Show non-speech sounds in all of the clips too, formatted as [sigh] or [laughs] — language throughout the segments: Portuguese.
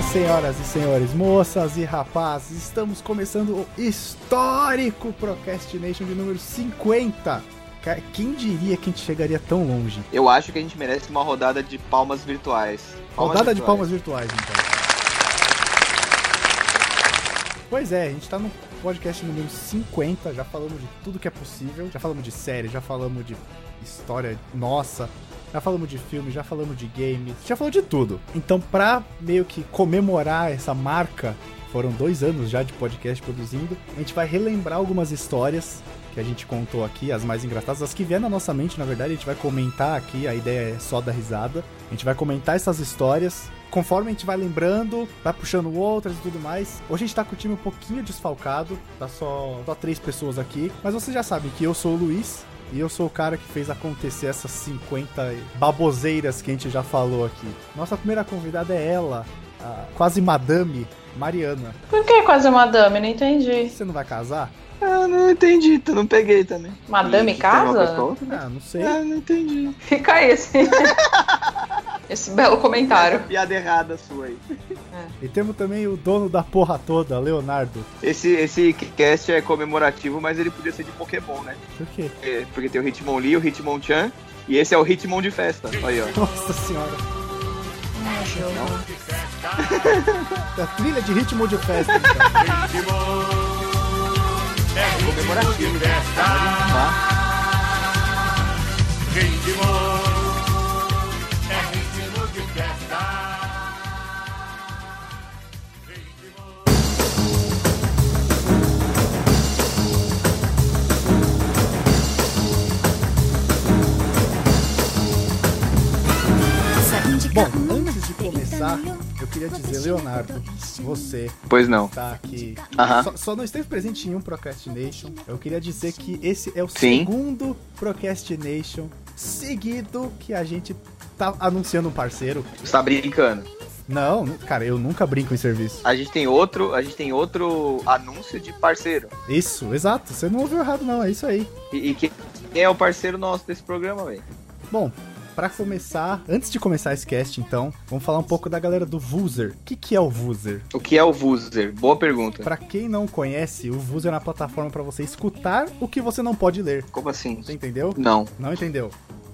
Olá, senhoras e senhores, moças e rapazes, estamos começando o histórico Procrastination de número 50. Cara, quem diria que a gente chegaria tão longe? Eu acho que a gente merece uma rodada de palmas virtuais. Palmas Rodada de virtuais. palmas virtuais, então. Pois é, a gente tá no podcast número 50, já falamos de tudo que é possível, já falamos de série, já falamos de história nossa, já falamos de filme, já falamos de games, já falou de tudo. Então, pra meio que comemorar essa marca, foram dois anos já de podcast produzindo, a gente vai relembrar algumas histórias que a gente contou aqui, as mais engraçadas, as que vieram na nossa mente, na verdade, a gente vai comentar aqui, a ideia é só dar risada. A gente vai comentar essas histórias. Conforme a gente vai lembrando, vai puxando outras e tudo mais. Hoje a gente tá com o time um pouquinho desfalcado, tá só, só três pessoas aqui. Mas vocês já sabem que eu sou o Luiz, e eu sou o cara que fez acontecer essas 50 baboseiras que a gente já falou aqui. Nossa primeira convidada é ela, a quase madame Mariana. Por que quase madame? Não entendi. Você não vai casar? Ah, não entendi, tu não peguei também. Madame E casa? Ah, não sei. Ah, não entendi. Fica aí esse, [laughs] esse belo comentário. Piada errada sua aí. E temos também o dono da porra toda, Leonardo. Esse, esse cast é comemorativo, mas ele podia ser de Pokémon, né? Por quê? É, Porque tem o Hitmonlee, o Hitmonchan, e esse é o Hitmon de festa. Aí, ó. Nossa senhora. [laughs] A trilha de ritmo de festa, então. Comemorativo. Pode fumar. Bom, antes de começar, eu queria dizer, Leonardo, você Pois não. tá aqui. Aham. Só, só não esteve presente em um Procrastination. Eu queria dizer que esse é o Sim. segundo Procrastination seguido que a gente tá anunciando um parceiro. Você tá brincando. Não, cara, eu nunca brinco em serviço. A gente tem outro, a gente tem outro anúncio de parceiro. Isso, exato. Você não ouviu errado, não. É isso aí. E, e quem é o parceiro nosso desse programa, velho? Bom, pra começar, antes de começar esse cast, então, vamos falar um pouco da galera do Vuser. O que, que é o Vuser? O que é o Vuser? Boa pergunta. Pra quem não conhece, o Vuser é uma plataforma pra você escutar o que você não pode ler. Como assim? Você entendeu? Não, Não entendeu?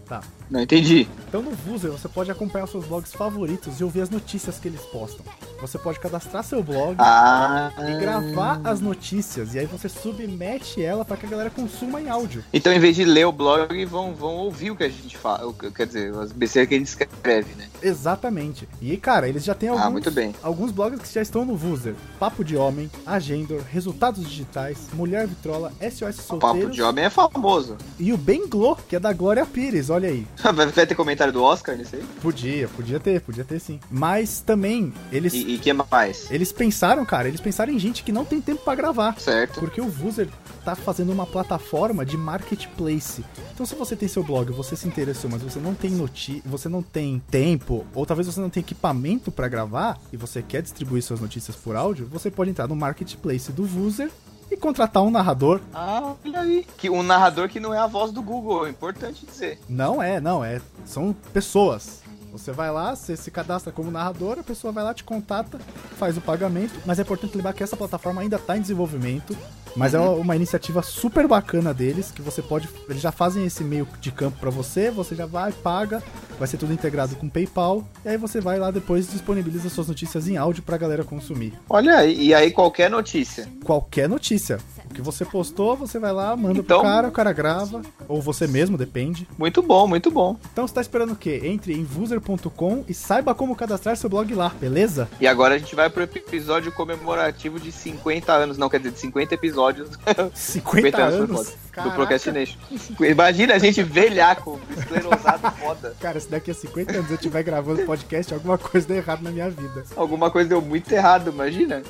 Tá. não entendi. Então no Vuser você pode acompanhar seus blogs favoritos e ouvir as notícias que eles postam. Você pode cadastrar seu blog Ah. e gravar as notícias e aí você submete ela pra que a galera consuma em áudio. Então, em vez de ler o blog, vão, vão ouvir o que a gente fala. Quer dizer, as besteiras que a gente escreve, né? Exatamente. E cara, eles já têm alguns, Ah, muito bem. alguns blogs que já estão no Vuser. Papo de Homem, Agendor, Resultados Digitais, Mulher Vitrola, SOS O papo Solteiros de homem é famoso. e o Bem Glow, que é da Glória Pires, olha aí. [laughs] Vai ter comentário do Oscar nisso aí? Podia, podia ter, podia ter sim. Mas também, eles, E o que mais? eles pensaram, cara, eles pensaram em gente que não tem tempo pra gravar. Certo. Porque o Vuser tá fazendo uma plataforma de marketplace. Então se você tem seu blog, você se interessou, mas você não tem noti você não tem tempo, ou talvez você não tem equipamento pra gravar e você quer distribuir suas notícias por áudio, você pode entrar no marketplace do Vuser e contratar um narrador. Ah, olha aí. Que um narrador que não é a voz do Google, é importante dizer. Não é, não é, são pessoas. Você vai lá, você se cadastra como narrador, a pessoa vai lá, te contata, faz o pagamento. Mas é importante lembrar que essa plataforma ainda está em desenvolvimento. Mas é uma iniciativa super bacana deles, que você pode. Eles já fazem esse meio de campo para você, você já vai, paga, vai ser tudo integrado com PayPal, e aí você vai lá depois e disponibiliza suas notícias em áudio pra galera consumir. Olha aí, e aí qualquer notícia. Qualquer notícia. O que você postou, você vai lá, manda Então- pro cara, o cara grava, ou você mesmo, depende. Muito bom, muito bom. Então você tá esperando o quê? Entre em vuser.com e saiba como cadastrar seu blog lá, beleza? E agora a gente vai pro episódio comemorativo de 50 anos. Não, quer dizer, de 50 episódios 50 [laughs] anos, anos. do. Procrastination. Imagina a gente velhaco, esclerosado foda. [laughs] Cara, se daqui a 50 anos eu estiver gravando podcast, alguma coisa deu errado na minha vida. Alguma coisa deu muito errado, imagina.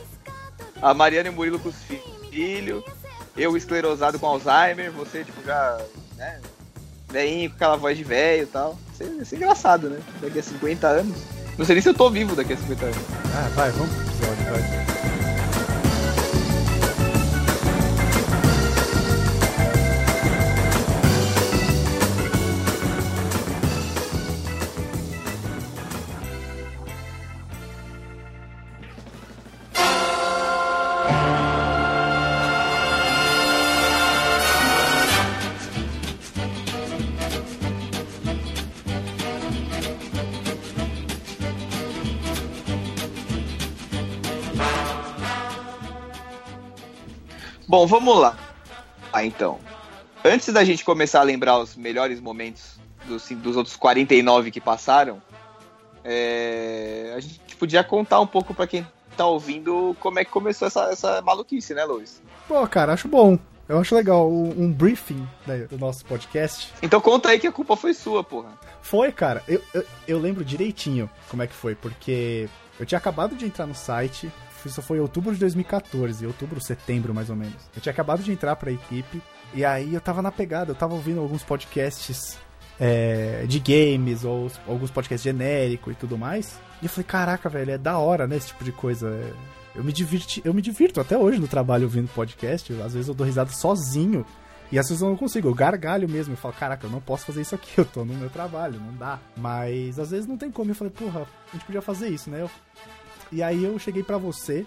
A Mariana e o Murilo com os fi- filhos, eu esclerosado com Alzheimer, você, tipo, já, né, velhinho com aquela voz de velho e tal. Isso é, isso é engraçado, né? Daqui a 50 anos. Não sei nem se eu tô vivo daqui a 50 anos. Ah, vai, vamos pro episódio, vai. Bom, vamos lá. Ah, então. Antes da gente começar a lembrar os melhores momentos dos, dos outros 49 que passaram, é, a gente podia contar um pouco para quem tá ouvindo como é que começou essa, essa maluquice, né, Luiz? Pô, cara, acho bom. Eu acho legal um, briefing né, do nosso podcast. Então conta aí que a culpa foi sua, porra. Foi, cara. Eu, eu, eu lembro direitinho como é que foi, porque eu tinha acabado de entrar no site, isso foi em outubro de 2014, outubro, setembro mais ou menos. Eu tinha acabado de entrar pra equipe, e aí eu tava na pegada, eu tava ouvindo alguns podcasts é, de games, ou alguns podcasts genéricos e tudo mais. E eu falei, caraca, velho, é da hora, né, esse tipo de coisa. Eu me, divirti, eu me divirto até hoje no trabalho ouvindo podcast. Às vezes eu dou risada sozinho. E às vezes eu não consigo, eu gargalho mesmo. Eu falo, caraca, eu não posso fazer isso aqui, [laughs] eu tô no meu trabalho, não dá. Mas às vezes não tem como. Eu falei, porra, a gente podia fazer isso, né? Eu... E aí eu cheguei pra você,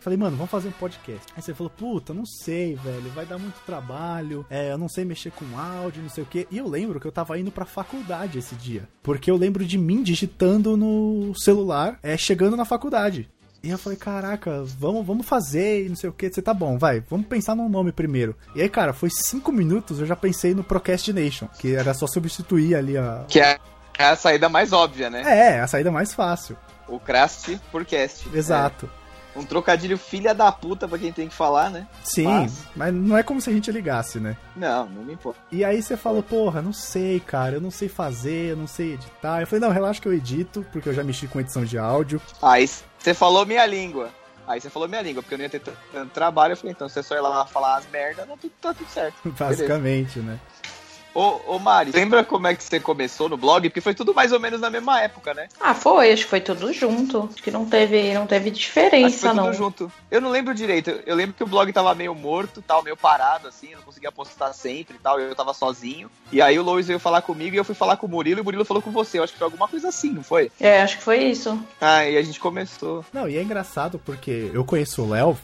Falei, mano, vamos fazer um podcast. Aí você falou, puta, não sei, velho, vai dar muito trabalho, é, eu não sei mexer com áudio, não sei o quê. E eu lembro que eu tava indo pra faculdade esse dia. Porque eu lembro de mim digitando no celular, é, chegando na faculdade. E eu falei, caraca, vamos, vamos fazer e não sei o que. Você tá bom, vai, vamos pensar num nome primeiro. E aí, cara, foi cinco minutos, eu já pensei no Procrastination, que era só substituir ali a. Que é a saída mais óbvia, né? É, a saída mais fácil. O Crast por cast. Exato. É. Um trocadilho filha da puta pra quem tem que falar, né? Sim, mas... mas não é como se a gente ligasse, né? Não, não me importa. E aí você falou, porra, não sei, cara, eu não sei fazer, eu não sei editar. Eu falei, não, relaxa que eu edito, porque eu já mexi com edição de áudio. Aí você falou minha língua. Aí você falou minha língua, porque eu não ia ter tanto trabalho. Eu falei, então você só ir lá falar as merdas, tá tudo, tá tudo certo. [laughs] Basicamente, Beleza. né? Ô, ô Mari, lembra como é que você começou no blog? Porque foi tudo mais ou menos na mesma época, né? Ah, foi, acho que foi tudo junto. Acho que não teve, não teve diferença, acho foi não. Tudo junto. Eu não lembro direito. Eu lembro que o blog tava meio morto, tal, meio parado, assim, eu não conseguia postar sempre e tal. Eu tava sozinho. E aí o Lois veio falar comigo e eu fui falar com o Murilo e o Murilo falou com você. Eu acho que foi alguma coisa assim, não foi? É, acho que foi isso. Ah, e a gente começou. Não, e é engraçado porque eu conheço o Léo,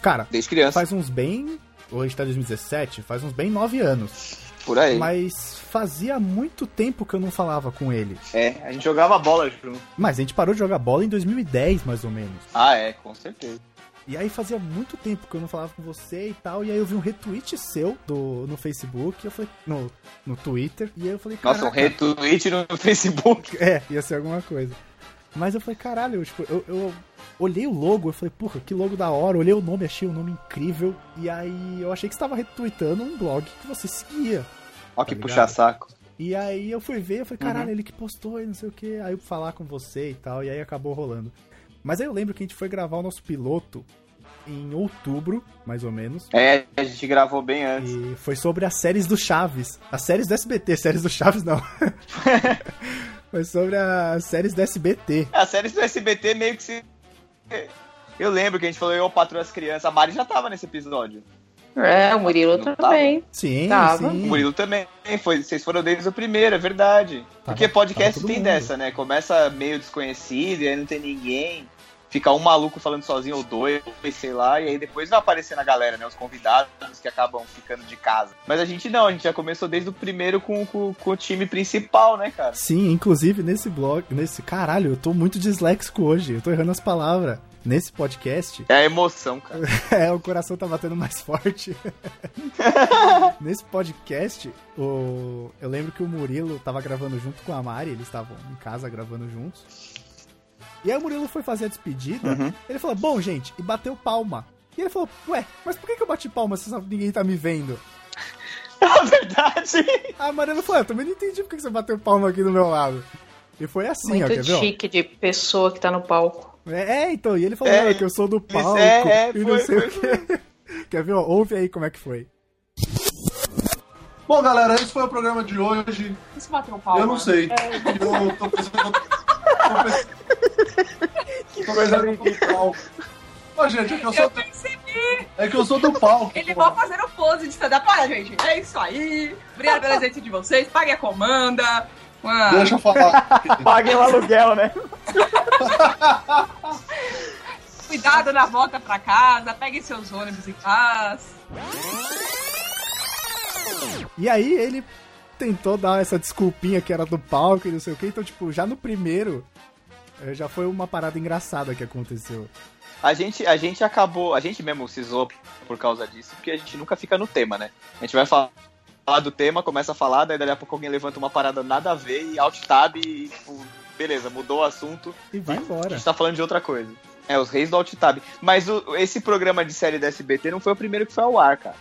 cara, desde criança. Faz uns bem. Hoje tá 2017, faz uns bem nove anos. Por aí. Mas fazia muito tempo que eu não falava com ele. É, a gente jogava bola junto. Mas a gente parou de jogar bola em 2010, mais ou menos. Ah, é, com certeza. E aí fazia muito tempo que eu não falava com você e tal. E aí eu vi um retweet seu do, no Facebook, eu falei, no, no Twitter, e aí eu falei, Nossa, um retweet no [laughs] Facebook. É, ia ser alguma coisa. Mas eu falei, caralho, eu, tipo, eu, eu olhei o logo, eu falei, porra, que logo da hora. Olhei o nome, achei o nome incrível. E aí eu achei que você estava retweetando um blog que você seguia. Ó, tá que puxa saco. E aí eu fui ver, eu falei, caralho, uhum. ele que postou e não sei o que. Aí eu falar com você e tal, e aí acabou rolando. Mas aí eu lembro que a gente foi gravar o nosso piloto em outubro, mais ou menos. É, a gente gravou bem antes. E foi sobre as séries do Chaves. As séries do SBT, séries do Chaves não. [laughs] foi sobre as séries do SBT. As séries do SBT meio que se. Eu lembro que a gente falou eu patrulho as crianças. A Mari já tava nesse episódio. É, o Murilo não também. Tava? Sim, tava. sim. O Murilo também. Foi, vocês foram deles o primeiro, é verdade. Tava, Porque podcast tem mundo. dessa, né? Começa meio desconhecido e aí não tem ninguém. Fica um maluco falando sozinho ou dois, sei lá, e aí depois vai aparecendo a galera, né? Os convidados que acabam ficando de casa. Mas a gente não, a gente já começou desde o primeiro com, com, com o time principal, né, cara? Sim, inclusive nesse blog, nesse. Caralho, eu tô muito disléxico hoje, eu tô errando as palavras nesse podcast. É a emoção, cara. [laughs] é, o coração tá batendo mais forte. [laughs] nesse podcast, o... eu lembro que o Murilo tava gravando junto com a Mari, eles estavam em casa gravando juntos. E aí o Murilo foi fazer a despedida, uhum. ele falou, bom, gente, e bateu palma. E ele falou, ué, mas por que, que eu bati palma se ninguém tá me vendo? [laughs] É verdade. A Mariana falou, eu também não entendi por que você bateu palma aqui do meu lado. E foi assim, Muito ó, quer chique de pessoa que tá no palco. É, é, então, e ele falou é, que eu sou do palco é, é, e não foi, sei foi, o quê. [laughs] Quer ver? Ó, ouve aí como é que foi. Bom, galera, esse foi o programa de hoje. Isso bateu palma? Eu não sei. É. Eu tô pensando... No palco. Ô, gente, é que eu sou... Eu percebi. É que eu sou do palco. Ele vai fazer o pose de stand-up. Para, gente. É isso aí. Obrigado pela presença de vocês. Pague a comanda. Deixa eu falar. [laughs] Paguem o aluguel, né? Cuidado na volta pra casa, peguem seus ônibus em paz. E aí ele tentou dar essa desculpinha que era do palco e não sei o que. Então, tipo, já no primeiro, eh, já foi uma parada engraçada que aconteceu. A gente, a gente acabou, a gente mesmo se zoou por causa disso, porque a gente nunca fica no tema, né? A gente vai falar do tema, começa a falar, daí daqui a pouco alguém levanta uma parada nada a ver e alt tab e tipo, beleza, mudou o assunto. E vai A embora. gente tá falando de outra coisa. É, os reis do alt tab. Mas o- esse programa de série da SBT não foi o primeiro que foi ao ar, cara.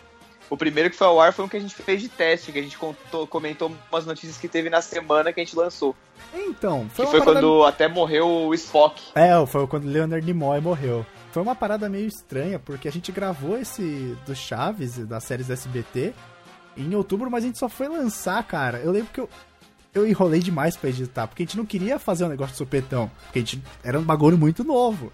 O primeiro que foi ao ar foi um que a gente fez de teste, que a gente contou, comentou umas notícias que teve na semana que a gente lançou. Então, Que foi uma foi parada... quando até morreu o Spock. É, foi quando Leonard Nimoy morreu. Foi uma parada meio estranha, porque a gente gravou esse do Chaves, das séries da SBT, em outubro, mas a gente só foi lançar, cara. Eu lembro que eu, eu enrolei demais pra editar, porque a gente não queria fazer um negócio de supetão, porque a gente era um bagulho muito novo.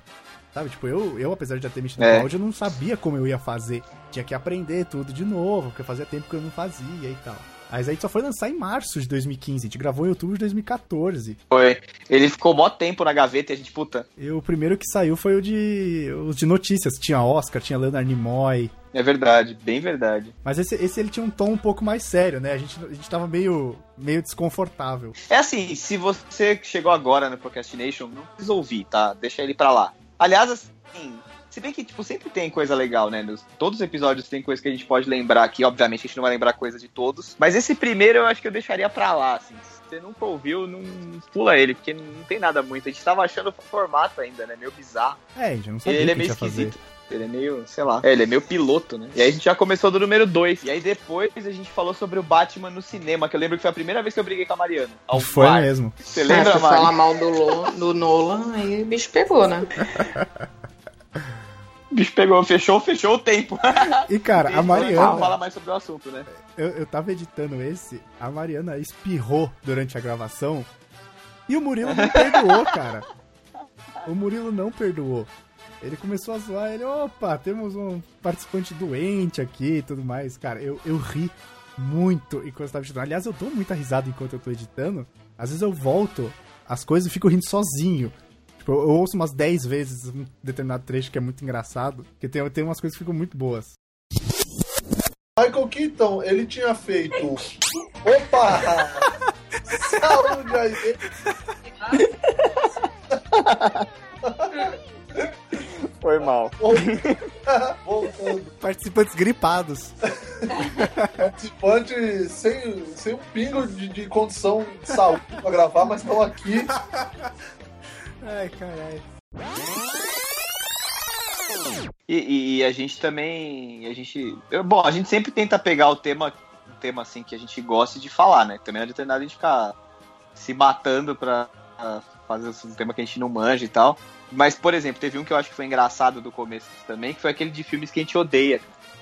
Sabe, tipo, eu, eu apesar de já ter mexido É. no áudio, eu não sabia como eu ia fazer. Tinha que aprender tudo de novo, porque fazia tempo que eu não fazia e tal. Mas a gente só foi lançar em março de 2015, a gente gravou em outubro de 2014. Foi. Ele ficou mó tempo na gaveta e a gente, puta, E o primeiro que saiu foi o de, o de notícias. Tinha Oscar, tinha Leonard Nimoy. é verdade, bem verdade. Mas esse, esse ele tinha um tom um pouco mais sério, né? A gente, a gente tava meio, meio desconfortável. É assim, se você chegou agora no Procrastination, não precisa ouvir, tá? Deixa ele pra lá. Aliás, assim, se bem que, tipo, sempre tem coisa legal, né? Nos, todos os episódios tem coisa que a gente pode lembrar aqui. Obviamente, a gente não vai lembrar coisa de todos. Mas esse primeiro eu acho que eu deixaria pra lá, assim. Você nunca ouviu, não pula ele, porque não tem nada muito. A gente tava achando o formato ainda, né? Meio bizarro. É, a gente não sabia Ele o é meio ia fazer. esquisito. Ele é meio, sei lá. É, ele é meio piloto, né? E aí a gente já começou do número 2. E aí depois a gente falou sobre o Batman no cinema, que eu lembro que foi a primeira vez que eu briguei com a Mariana. Ao Foi bar. mesmo. Você lembra, se Mari? falar mal do, Lo- do Nolan, aí o bicho pegou, né? [laughs] O bicho pegou, fechou, fechou o tempo. E, cara, a Vamos Mariana, falar mais sobre o assunto, né? Eu, eu tava editando esse, a Mariana espirrou durante a gravação e o Murilo não perdoou, cara. O Murilo não perdoou. Ele começou a zoar, ele, opa, temos um participante doente aqui e tudo mais. Cara, eu, eu ri muito enquanto eu tava editando. Aliás, eu dou muita risada enquanto eu tô editando. Às vezes eu volto as coisas e fico rindo sozinho. Tipo, eu ouço umas 10 vezes um determinado trecho que é muito engraçado. Porque tem, tem umas coisas que ficam muito boas. Michael Keaton, ele tinha feito. Opa! Saúde aí! Foi mal. Voltando. Participantes gripados. Participante sem, sem um pingo de, de condição de saúde pra gravar, mas estão aqui. Ai, caralho. E, e- a gente também. A gente. bom, a gente sempre tenta pegar o tema, um tema assim que a gente gosta de falar, né? Também não adianta nada a gente ficar se matando pra ah, fazer um tema que a gente não manja e tal. Mas, por exemplo, teve um que eu acho que foi engraçado do começo também, que foi aquele de filmes que a gente odeia.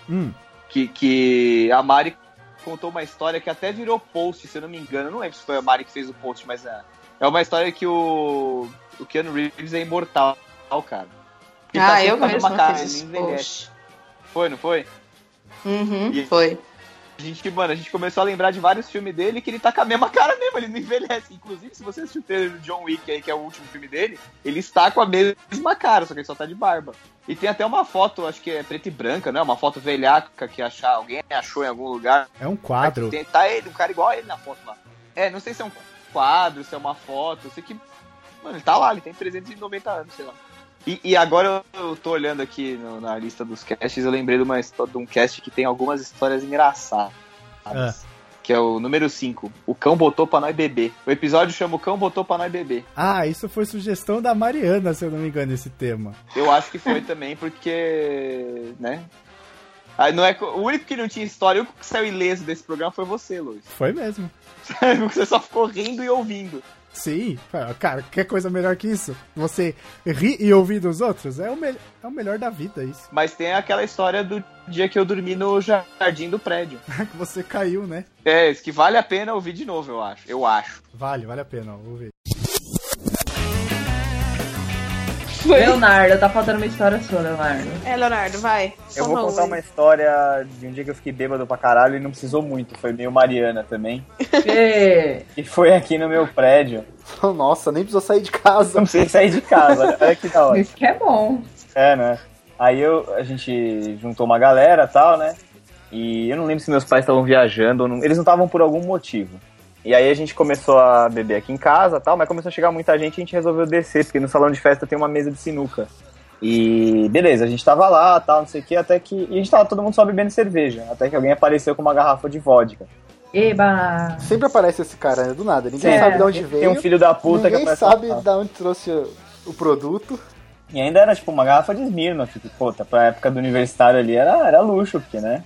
Hum, Que, que a Mari contou uma história que até virou post, se eu não me engano. Eu não lembro se foi a Mari que fez o post, mas é, é uma história que o, o Keanu Reeves é imortal, cara. Tá ah, sempre eu mesma cara, fiz envelhece. Foi, não foi? Uhum, E- foi. A gente, mano, a gente começou a lembrar de vários filmes dele que ele tá com a mesma cara mesmo, ele não envelhece. Inclusive, se você assistiu o trailer do John Wick aí, que é o último filme dele, ele está com a mesma cara, só que ele só tá de barba. E tem até uma foto, acho que é preta e branca, né? Uma foto velhaca que achar, alguém achou em algum lugar. é um quadro. Tem, tá ele, um cara igual a ele na foto lá. É, não sei se é um quadro, se é uma foto, eu sei que. Mano, ele tá lá, ele tem 390 anos, sei lá. E, e agora eu tô olhando aqui no- na lista dos casts, eu lembrei de, uma, de um cast que tem algumas histórias engraçadas. Ah. Que é o número 5. O cão botou pra nós beber. O episódio chama O cão botou pra nós beber. Ah, isso foi sugestão da Mariana, se eu não me engano, esse tema. Eu acho que foi também porque. né? Ah, não é, o único que não tinha história, o único que saiu ileso desse programa foi você, Luiz. Foi mesmo. [laughs] Você só ficou rindo e ouvindo. Sim, cara, quer coisa melhor que isso? Você rir e ouvir dos outros? É o, me é o melhor da vida, isso. Mas tem aquela história do dia que eu dormi no jardim do prédio. [laughs] que você caiu, né? É, isso que vale a pena ouvir de novo, eu acho. Eu acho. Vale, vale a pena, ó, ouvir. Leonardo, tá faltando uma história sua, Leonardo. É, Leonardo, vai. Eu vou contar um. uma história de um dia que eu fiquei bêbado pra caralho e não precisou muito. Foi meio Mariana também. E... E foi aqui no meu prédio. [laughs] Nossa, nem precisou sair de casa. Não precisei sair de casa. Olha, olha que da hora. Isso que é bom. É, né? Aí eu, a gente juntou uma galera e tal, né? E eu não lembro se meus pais estavam viajando ou não. Eles não estavam por algum motivo. E aí a gente começou a beber aqui em casa tal, mas começou a chegar muita gente e a gente resolveu descer, porque no salão de festa tem uma mesa de sinuca. E beleza, a gente tava lá, tal, não sei o que, até que. E a gente tava todo mundo só bebendo cerveja. Até que alguém apareceu com uma garrafa de vodka. Eba! Sempre aparece esse cara, né? Do nada. Ninguém É, sabe de onde Tem veio. um filho da puta que Ninguém aparece sabe lá. de onde trouxe o- produto. E ainda era tipo uma garrafa de Smirnoff, que, puta, pra época do universitário ali era, era luxo, porque, né?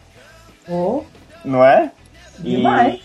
Oh, Não é? E, Demais. e,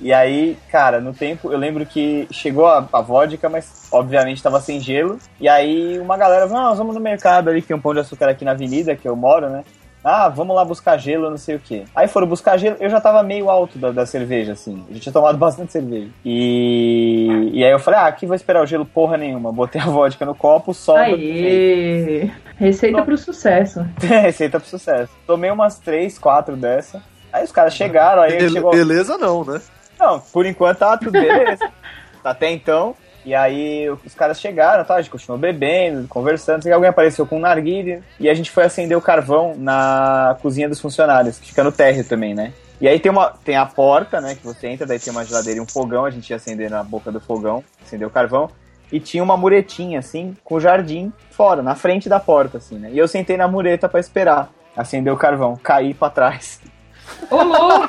e aí, cara, no tempo, eu lembro que chegou a, a vodka, mas obviamente tava sem gelo. E aí uma galera falou, ah, nós vamos no mercado ali, que tem um pão de açúcar aqui na avenida, que eu moro, né? Ah, vamos lá buscar gelo, não sei o quê. Aí foram buscar gelo, eu já tava meio alto da, da cerveja, assim. A gente tinha tomado [laughs] bastante cerveja. E, e aí eu falei, ah, aqui vou esperar o gelo porra nenhuma. Botei a vodka no copo, só. aê! Receita pro sucesso. [laughs] Receita pro sucesso. Tomei umas três, quatro dessa. Aí os caras chegaram, aí Bele- chegou. Beleza não, né? Não, por enquanto tá tudo beleza. [laughs] Até então. E aí os caras chegaram, tá? A gente continuou bebendo, conversando. Que alguém apareceu com um narguilha. E a gente foi acender o carvão na cozinha dos funcionários, que fica no térreo também, né? E aí tem, uma, tem a porta, né? Que você entra, daí tem uma geladeira e um fogão. A gente ia acender na boca do fogão, acender o carvão. E tinha uma muretinha, assim, com o jardim fora, na frente da porta, assim, né? E eu sentei na mureta pra esperar acender o carvão. Caí pra trás. Ô, louco!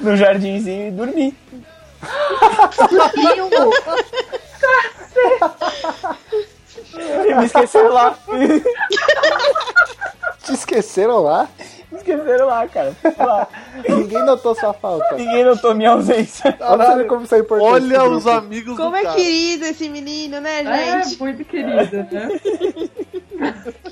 No jardinzinho e dormi. E me esqueceram lá. Te esqueceram lá? Me esqueceram lá, cara. Lá. Ninguém notou sua falta. Ninguém notou minha ausência. Olha como isso é importante. Olha os grupo. amigos Como do é cara. querido esse menino, né, É, gente? muito querida, né? [laughs]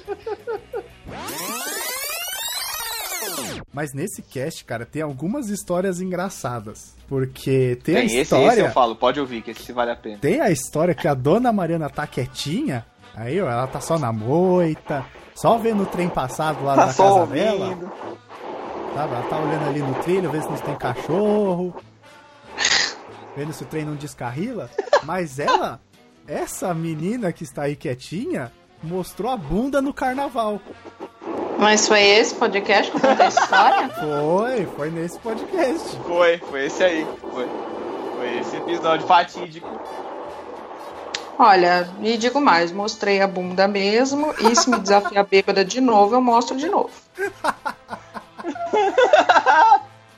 Mas nesse cast, cara, tem algumas histórias engraçadas. Porque tem, a Tem, esse, história. esse eu falo, pode ouvir, que esse vale a pena. Tem a história que a dona Mariana tá quietinha. Aí, ó, ela tá só na moita. Só vendo o trem passado lá Tá da casa dela. Sabe? Ela tá olhando ali no trilho, vendo se não tem cachorro. Vendo se o trem não descarrila. Mas ela, essa menina que está aí quietinha, mostrou a bunda no carnaval. Mas foi esse podcast que contou a história? [laughs] Foi, foi nesse podcast. Foi, foi esse aí. Foi. Foi esse episódio fatídico. Olha, e digo mais, mostrei a bunda mesmo, e se me desafiar bêbada de novo, eu mostro de novo.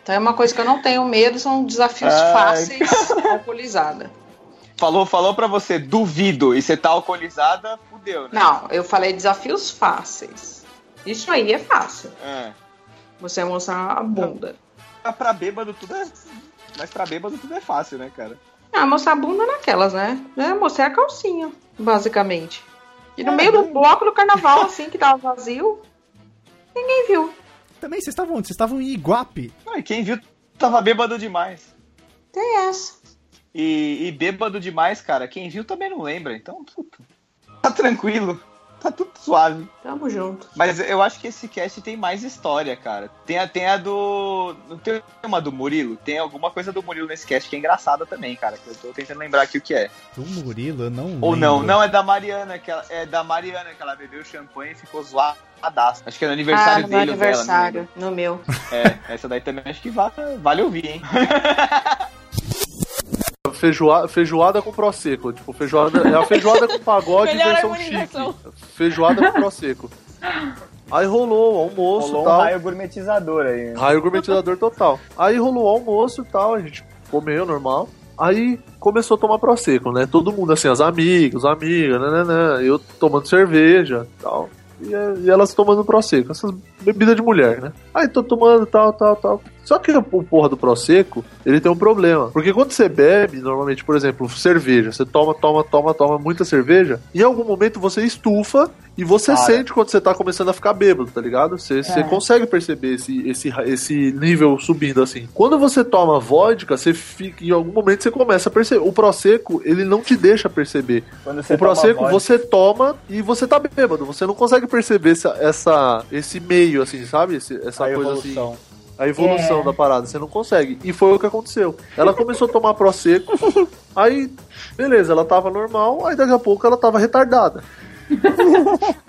Então é uma coisa que eu não tenho medo, são desafios Ai, fáceis alcoolizada. Falou, falou pra você, duvido, e você tá alcoolizada, fudeu, né? Não, eu falei desafios fáceis. Isso aí é fácil. É. Você mostrar a bunda. Pra- Pra bêbado tudo é. Mas pra bêbado tudo é fácil, né, cara? Ah, mostrar a bunda naquelas, né? É, mostrei a calcinha, basicamente. E no meio do bloco do carnaval, assim, que tava vazio, ninguém viu. Também, vocês estavam onde? Vocês estavam em Iguape. E quem viu tava bêbado demais. Tem essa. E, e bêbado demais, cara, quem viu também não lembra, então, puta. Tá tranquilo. Tá tudo suave. Tamo junto. Mas eu acho que esse cast tem mais história, cara. Tem a, tem a do. Não tem uma do Murilo? Tem alguma coisa do Murilo nesse cast que é engraçada também, cara. Que eu tô tentando lembrar aqui o que é. Do Murilo, eu não Ou lembro. não, não, é da Mariana, que ela, é da Mariana, que ela bebeu champanhe e ficou zoadaço. Acho que é no aniversário ah, no meu dele ou dela, aniversário, no meu. É, essa daí também acho que vale, vale ouvir, hein? [laughs] Feijoada, feijoada com prosecco. Tipo, feijoada. É a feijoada com pagode Melhor versão harmonização. chique. Feijoada com prosecco. Aí rolou o almoço Rolou um tal. raio gourmetizador aí. Raio gourmetizador total. Aí rolou o almoço e tal, a gente comeu normal. Aí começou a tomar prosecco, né? Todo mundo assim, as amigas, os amigos, né, né, né. Eu tomando cerveja e tal. E, e elas tomando prosecco, essas bebidas de mulher, né? Aí tô tomando tal, tal, tal. Só que o porra do prosecco, ele tem um problema. Porque quando você bebe, normalmente, por exemplo, cerveja, você toma, toma, toma, toma muita cerveja, em algum momento você estufa e você Para. sente quando você tá começando a ficar bêbado, tá ligado? Você, você É. consegue perceber esse, esse, esse nível subindo assim. Quando você toma vodka, você fica, em algum momento você começa a perceber. O prosecco, ele não te deixa perceber. Você o prosecco você toma e você tá bêbado. Você não consegue perceber essa, essa esse meio, assim, sabe? Esse- essa a coisa evolução. assim. A evolução É. da parada, você não consegue. E foi o que aconteceu. Ela começou a tomar prosecco, [laughs] aí, beleza, ela tava normal, aí daqui a pouco ela tava retardada. [laughs]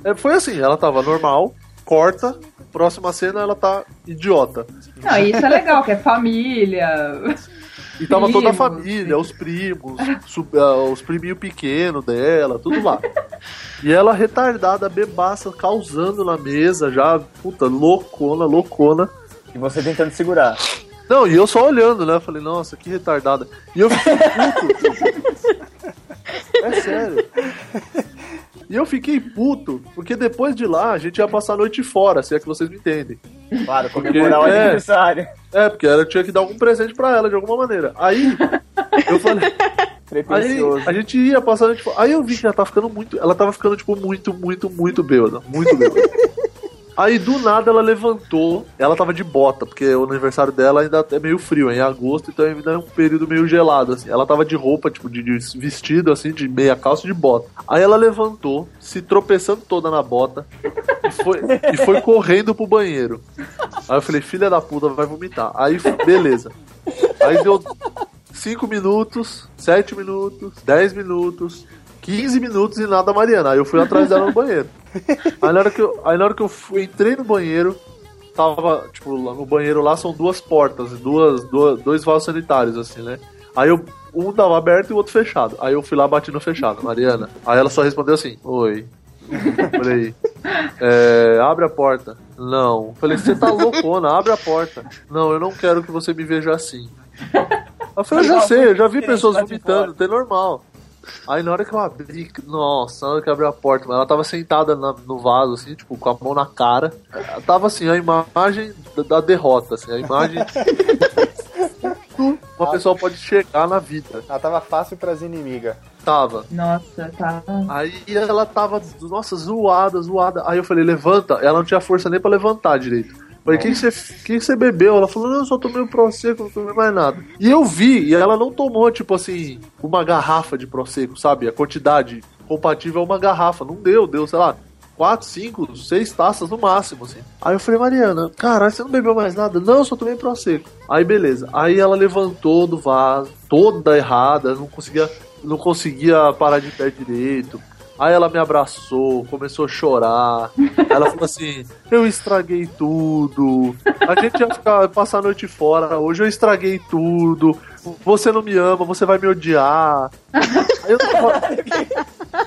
É, foi assim, ela tava normal, corta, próxima cena ela tá idiota. Não, isso é legal, que é família. E tava toda a Primos. família, os primos, ah, os priminhos pequenos dela, tudo lá. E ela retardada, bebaça, causando na mesa, já, puta, loucona, loucona. E você tentando segurar. Não, e eu só olhando, né? Falei, nossa, que retardada. E eu fiquei puto. [laughs] é sério. E eu fiquei puto, porque depois de lá a gente ia passar a noite fora, se é que vocês me entendem. Claro, comemorar o é. aniversário. É, porque ela tinha que dar algum presente pra ela de alguma maneira. Aí, eu falei. Aí a gente ia passar a noite fora. Aí eu vi que ela tava ficando muito. Ela tava ficando, tipo, muito, muito, muito bêbada. Muito bêbada. Aí do nada ela levantou, ela tava de bota, porque o aniversário dela ainda é meio frio, é em agosto, então ainda é um período meio gelado, assim. Ela tava de roupa, tipo, de, de vestido, assim, de meia calça de bota. Aí ela levantou, se tropeçando toda na bota, e foi, e foi correndo pro banheiro. Aí eu falei, filha da puta, vai vomitar. Aí, beleza. Aí deu 5 minutos, 7 minutos, 10 minutos, 15 minutos e nada Mariana. Aí eu fui atrás dela no banheiro. [laughs] Aí na hora que eu, aí na hora que eu fui, entrei no banheiro, tava, tipo, lá no banheiro lá são duas portas, duas, duas, dois vasos sanitários, assim, né? Aí eu, um tava aberto e o outro fechado. Aí eu fui lá bati no fechado, Mariana. Aí ela só respondeu assim, oi. Falei, é, abre a porta. Não. Falei, você tá loucona, abre a porta. Não, eu não quero que você me veja assim. Eu falei, eu já sei, eu já vi pessoas vomitando, é normal. Aí na hora que eu abri, nossa, na hora que eu abri a porta, ela tava sentada na- no vaso, assim, tipo, com a mão na cara. Ela Tava assim, a imagem da, da derrota, assim, a imagem. Uma pessoa pode chegar na vida. Ela tava fácil pras inimigas. Tava. Nossa, tá. Aí ela tava, nossa, zoada, zoada. Aí eu falei, levanta. Ela não tinha força nem pra levantar direito. Falei, o que você que que você bebeu? Ela falou, não, eu só tomei um Prosecco, não tomei mais nada. E eu vi, e ela não tomou, tipo assim, uma garrafa de Prosecco, sabe? A quantidade compatível a uma garrafa. Não deu, deu, sei lá, quatro, cinco, seis taças no máximo, assim. Aí eu falei, Mariana, caralho, você não bebeu mais nada? Não, só tomei Prosecco. Aí beleza. Aí ela levantou do vaso, toda errada, não conseguia, não conseguia parar de pé direito. Aí ela me abraçou, começou a chorar. Ela falou assim: Eu estraguei tudo. A gente ia ficar, passar a noite fora. Hoje eu estraguei tudo. Você não me ama, você vai me odiar. Aí eu tava,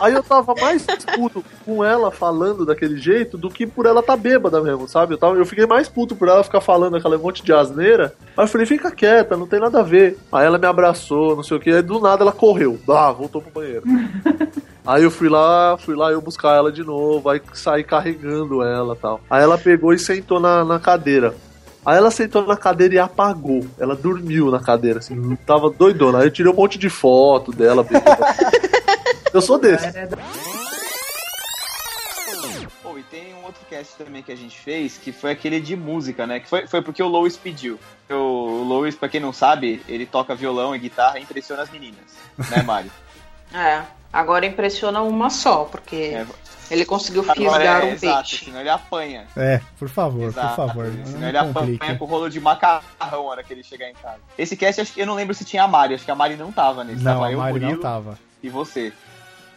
aí eu tava mais puto com ela falando daquele jeito do que por ela tá bêbada mesmo, sabe? Eu, tava, eu fiquei mais puto por ela ficar falando aquela monte de asneira. Aí eu falei: Fica quieta, não tem nada a ver. Aí ela me abraçou, não sei o que. Aí do nada ela correu. Ah, voltou pro banheiro. Aí eu fui lá, fui lá eu buscar ela de novo, aí saí carregando ela tal. Aí ela pegou e sentou na, na cadeira. Aí ela sentou na cadeira e apagou. Ela dormiu na cadeira, assim, tava doidona. Aí eu tirei um monte de foto dela. Eu sou desse. Pô, e tem um outro cast também que a gente fez, que foi aquele de música, né? Que foi, foi porque o Lois pediu. O, o Lois, pra quem não sabe, ele toca violão e guitarra e impressiona as meninas. Né, Mari? [laughs] É, agora impressiona uma só, porque É, ele conseguiu fisgar é, um exato, peixe. senão ele apanha. É, por favor, Exato, por favor. Senão Não ele apanha complica. com o rolo de macarrão na hora que ele chegar em casa. Esse cast, acho que eu não lembro se tinha a Mari. Acho que a Mari não tava nesse. Não, tava a eu, Mari Murilo não tava. e você.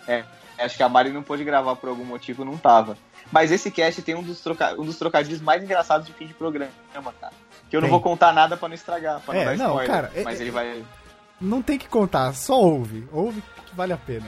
É, acho que a Mari não pôde gravar por algum motivo, não tava. Mas esse cast tem um dos, troca... um dos trocadilhos mais engraçados de fim de programa, cara. Que eu não Tem. vou contar nada pra não estragar, pra não É, dar não, spoiler. cara, é- mas ele vai. Não tem que contar, só ouve. Ouve que vale a pena.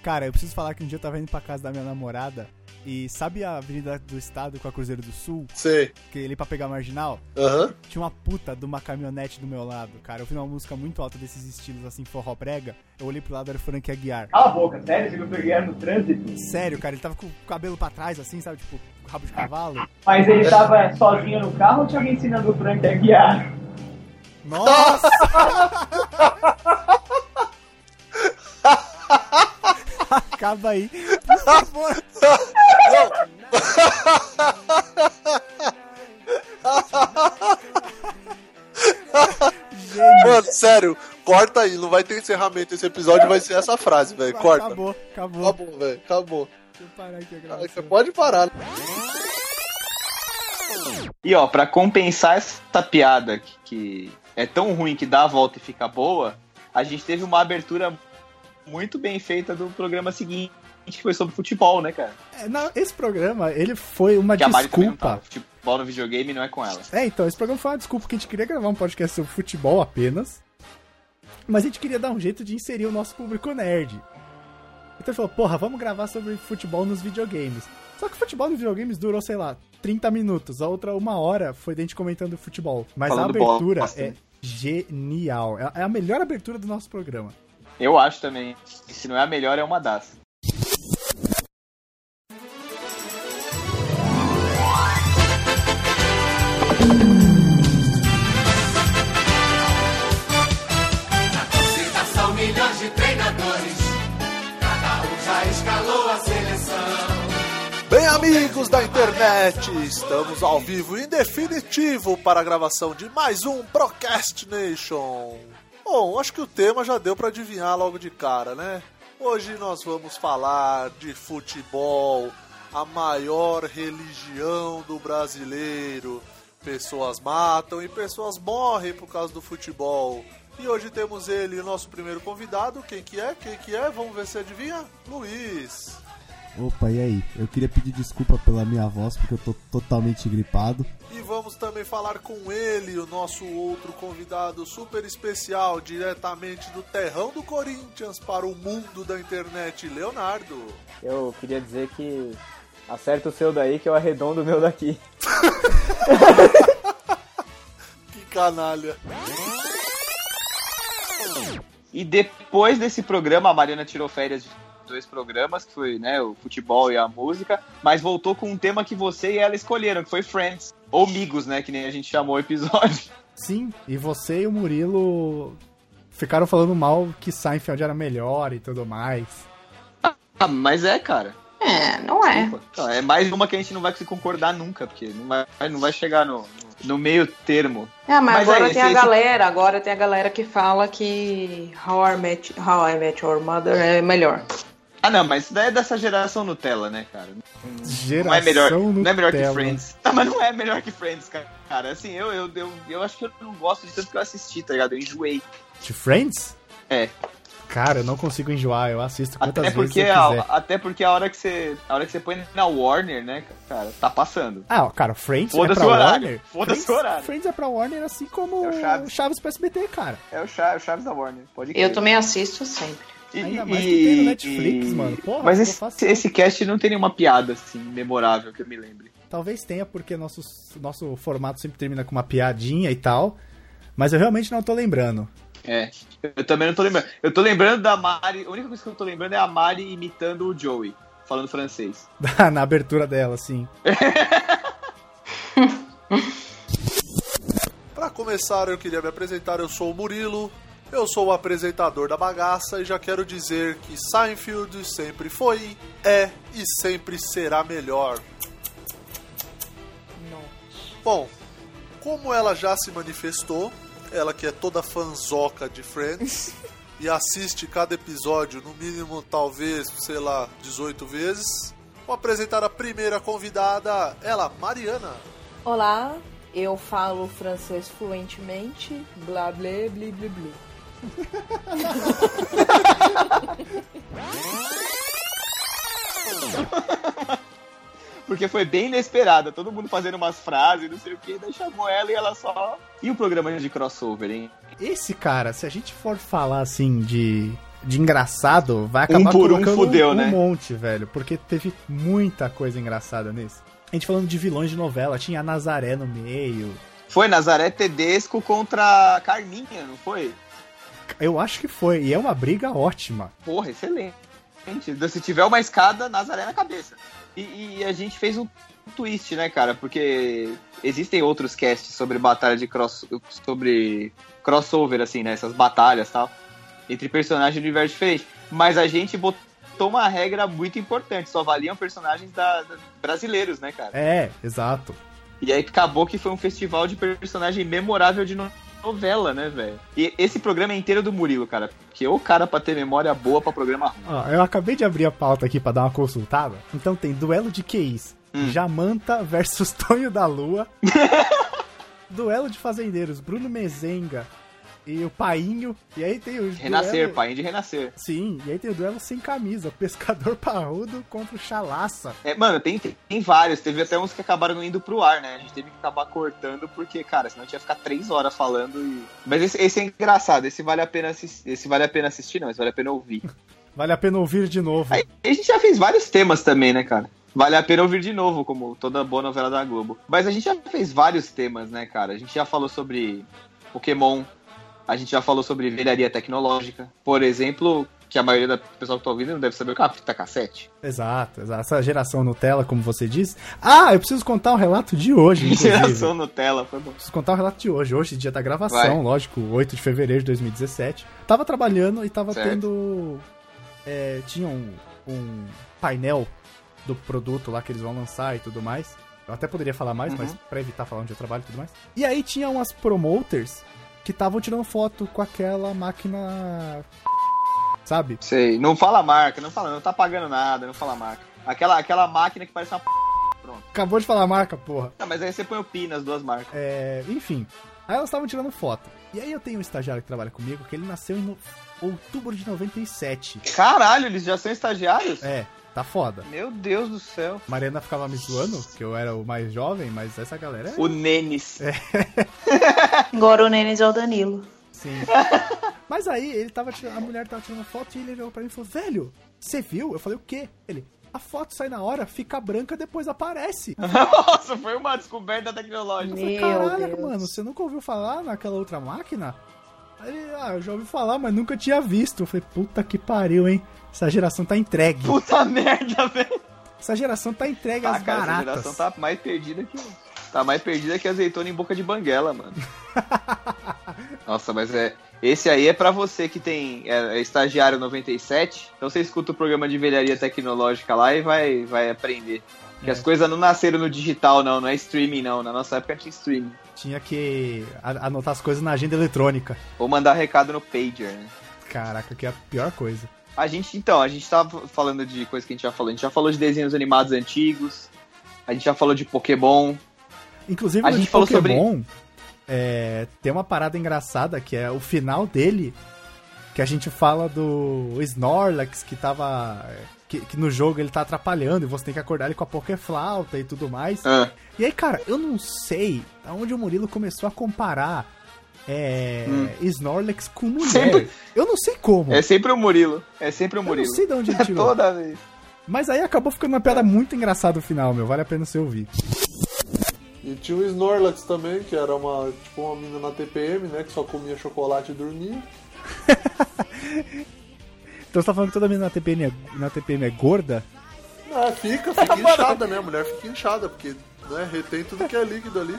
Cara, eu preciso falar que um dia eu tava indo pra casa da minha namorada e sabe a Avenida do Estado com a Cruzeiro do Sul? Sei. Que ele pra pegar a marginal? Aham. Tinha uma puta de uma caminhonete do meu lado, cara. Eu vi uma música muito alta desses estilos assim, forró brega. Eu olhei pro lado, era o Frank Aguiar. Cala a boca, sério? Você me peguei no trânsito? Sério, cara, ele tava com o cabelo pra trás, assim, sabe? Tipo, rabo de cavalo. Mas ele tava sozinho no carro ou tinha alguém ensinando o Frank a guiar? Nossa! Acaba aí. Por favor. Gênio. Mano, sério, corta aí, não vai ter encerramento. Esse episódio vai ser essa frase, velho. Corta. Acabou, acabou. Acabou, velho. Acabou. Deixa eu parar aqui a gravação. Você pode parar. E ó, pra compensar essa piada que é tão ruim que dá a volta e fica boa, a gente teve uma abertura muito bem feita do programa seguinte, que foi sobre futebol, né, cara? É, não, esse programa, ele foi uma Que desculpa. Futebol no videogame não é com ela. É, então, esse programa foi uma desculpa que a gente queria gravar um podcast sobre futebol apenas. Mas a gente queria dar um jeito de inserir o nosso público nerd. Então ele falou, porra, vamos gravar sobre futebol nos videogames. Só que o futebol nos videogames durou, sei lá, 30 minutos. A outra uma hora foi a gente comentando futebol. Mas Falando a abertura bosta, é né? genial. É é a melhor abertura do nosso programa. Eu acho também. E se não é a melhor, é uma das. Amigos da internet, estamos ao vivo em definitivo para a gravação de mais um Procast Nation. Bom, acho que o tema já deu para adivinhar logo de cara, né? Hoje nós vamos falar de futebol, a maior religião do brasileiro. Pessoas matam e pessoas morrem por causa do futebol. E hoje temos ele, nosso primeiro convidado. Quem que é? Quem que é? Vamos ver se adivinha. Luiz. Opa, e aí? Eu queria pedir desculpa pela minha voz, porque eu tô totalmente gripado. E vamos também falar com ele, o nosso outro convidado super especial, diretamente do terrão do Corinthians para o mundo da internet, Leonardo. Eu queria dizer que acerta o seu daí que eu arredondo o meu daqui. [laughs] Que canalha. E depois desse programa, a Mariana tirou férias de dois programas, que foi né, o futebol e a música, mas voltou com um tema que você e ela escolheram, que foi Friends. Ou Amigos, né? Que nem a gente chamou o episódio. Sim, e você e o Murilo ficaram falando mal que Seinfeld era melhor e tudo mais. Ah, mas é, cara. É, não é. Então, é mais uma que a gente não vai conseguir concordar nunca, porque não vai, não vai chegar no, no meio termo. Ah, mas, Mas agora é, tem a esse- galera, agora tem a galera que fala que How I Met, How I Met Your Mother é melhor. Ah, não, mas isso daí é dessa geração Nutella, né, cara? Geração não é melhor, não é melhor que Nutella. Friends. [laughs] Não, mas não é melhor que Friends, cara. Cara, assim, eu, eu, eu, eu acho que eu não gosto de tanto que eu assisti, tá ligado? Eu enjoei. De Friends? É. Cara, eu não consigo enjoar, eu assisto quantas Até vezes porque, eu a, quiser. até porque a hora que você. A hora que você põe na Warner, né, cara, tá passando. Ah, cara, Friends é Foda-se pra horário. Warner. Foda-se Friends, o horário. Friends é pra Warner assim como É o Chaves. Chaves pro SBT, cara. É o Chaves, o Chaves da Warner. Pode Eu também assisto sempre. Ainda e- mais que tem no Netflix, e- mano. Porra, Mas esse, esse cast não tem nenhuma piada, assim, memorável que eu me lembre. Talvez tenha, porque nosso, nosso formato sempre termina com uma piadinha e tal. Mas eu realmente não tô lembrando. É. Eu também não tô lembrando. Eu tô lembrando da Mari. A única coisa que eu tô lembrando é a Mari imitando o Joey, falando francês. [laughs] Na abertura dela, assim. [laughs] Para começar, eu queria me apresentar. Eu sou o Murilo. Eu sou o apresentador da bagaça e já quero dizer que Seinfeld sempre foi, é e sempre será melhor. Bom, como ela já se manifestou, ela que é toda fanzoca de Friends [laughs] e assiste cada episódio no mínimo talvez, sei lá, 18 vezes, vou apresentar a primeira convidada, ela, Mariana. Olá, eu falo francês fluentemente, blá blá blá blá blá. [laughs] Porque foi bem inesperada, todo mundo fazendo umas frases, não sei o que, daí chamou ela e ela só. E o programa de crossover, hein? Esse cara, se a gente for falar assim de, de engraçado, vai acabar Um por um fudeu, um né? monte, velho. Porque teve muita coisa engraçada nesse. A gente falando de vilões de novela, tinha a Nazaré no meio. Foi Nazaré Tedesco contra Carminha, não foi? Eu acho que foi, e é uma briga ótima. Porra, excelente. Se tiver uma escada, Nazaré na cabeça. E, e a gente fez um twist, né, cara? Porque existem outros casts sobre batalha de cross. sobre crossover, assim, né? Essas batalhas tal. Entre personagens de universo diferente. Mas a gente botou uma regra muito importante. Só valiam personagens da, da- brasileiros, né, cara? É, exato. E aí acabou que foi um festival de personagem memorável de novela, né, velho? E esse programa é inteiro do Murilo, cara. Porque o cara pra ter memória boa pra programa ruim. Ó, eu acabei de abrir a pauta aqui pra dar uma consultada. Então tem duelo de QIs. Hum. Jamanta versus [laughs] Tonho da Lua. [laughs] duelo de fazendeiros. Bruno Mezenga e o Painho. E aí tem o. Renascer, duelo- pai, de renascer. Sim, e aí tem o duelo sem camisa. [laughs] Pescador parrudo contra o Chalaça. É, mano, tem, tem, tem vários. Teve até uns que acabaram indo pro ar, né? A gente teve que acabar cortando, porque, cara, senão a gente ia ficar três horas falando e. Mas esse, esse é engraçado, esse vale a pena assistir. Esse vale a pena assistir, não, esse vale a pena ouvir. [laughs] Vale a pena ouvir de novo. Aí, a gente já fez vários temas também, né, cara? Vale a pena ouvir de novo, como toda boa novela da Globo. Mas a gente já fez vários temas, né, cara? A gente já falou sobre Pokémon, a gente já falou sobre velharia tecnológica. Por exemplo, que a maioria da pessoa que tá ouvindo não deve saber o que é uma fita cassete. Exato, exato. Essa geração Nutella, como você disse. Ah, eu preciso contar o relato de hoje, [laughs] inclusive. Geração Nutella, foi bom. Preciso contar o relato de hoje. Hoje, dia da gravação, Vai. lógico, 8 de fevereiro de 2017. Tava trabalhando e tava Certo. tendo. é, tinha um, um painel do produto lá que eles vão lançar e tudo mais. Eu até poderia falar mais, Uhum. mas pra evitar falar onde eu trabalho e tudo mais. E aí tinha umas promoters que estavam tirando foto com aquela máquina. Sabe? Sei, não fala a marca, não fala, não tá pagando nada, não fala a marca. Aquela, aquela máquina que parece uma. Pronto. Acabou de falar a marca, porra. Não, mas aí você põe o pi nas duas marcas. É, enfim. Aí elas estavam tirando foto. E aí eu tenho um estagiário que trabalha comigo, que ele nasceu em outubro de 97. Caralho, eles já são estagiários? É, tá foda. Meu Deus do céu. Mariana ficava me zoando, que eu era o mais jovem, mas essa galera é. O Nenes. [laughs] Agora o Nenes é o Danilo. Sim. Mas aí ele tava tirando, a mulher tava tirando foto e ele olhou pra mim e falou: Velho, você viu? Eu falei: O quê? Ele. A foto sai na hora, fica branca, depois aparece. [laughs] Nossa, foi uma descoberta tecnológica. Eu falei, Caralho, mano, você nunca ouviu falar naquela outra máquina? Ele, ah, eu já ouvi falar, mas nunca tinha visto. Eu falei, puta que pariu, hein? Essa geração tá entregue. Puta [laughs] merda, velho. Essa geração tá entregue Ah, às cara, essa baratas. geração tá mais perdida que. Tá mais perdida que azeitona em boca de banguela, mano. [laughs] Nossa, mas é. Esse aí é pra você que tem é, é estagiário 97. Então você escuta o programa de velharia tecnológica lá e vai, vai aprender. Que as coisas não nasceram no digital, não, não é streaming, não. Na nossa época tinha streaming. Tinha que anotar as coisas na agenda eletrônica. Ou mandar recado no pager, né? Caraca, que é a pior coisa. A gente, então, a gente tava falando de coisa que a gente já falou. A gente já falou de desenhos animados antigos. A gente já falou de Pokémon. Inclusive A gente falou sobre- Pokémon, é, tem uma parada engraçada que é o final dele, que a gente fala do Snorlax que tava. Que, que no jogo ele tá atrapalhando e você tem que acordar ele com a Pokéflauta e tudo mais. Ah. E aí, cara, eu não sei aonde o Murilo começou a comparar é, Hum. Snorlax com mulher. Sempre- Eu não sei como. É sempre o Murilo. É sempre o Eu Murilo. não sei de onde ele [laughs] tirou. Toda vez. Mas aí acabou ficando uma piada muito engraçada no final, meu. Vale a pena você ouvir. E tinha o Snorlax também, que era uma, tipo, uma mina na TPM, né? Que só comia chocolate e dormia. [laughs] Então você tá falando que toda menina na TPM é, na TPM é gorda? Ah, fica, fica [laughs] inchada, né? A mulher fica inchada, porque né, retém tudo que é líquido ali.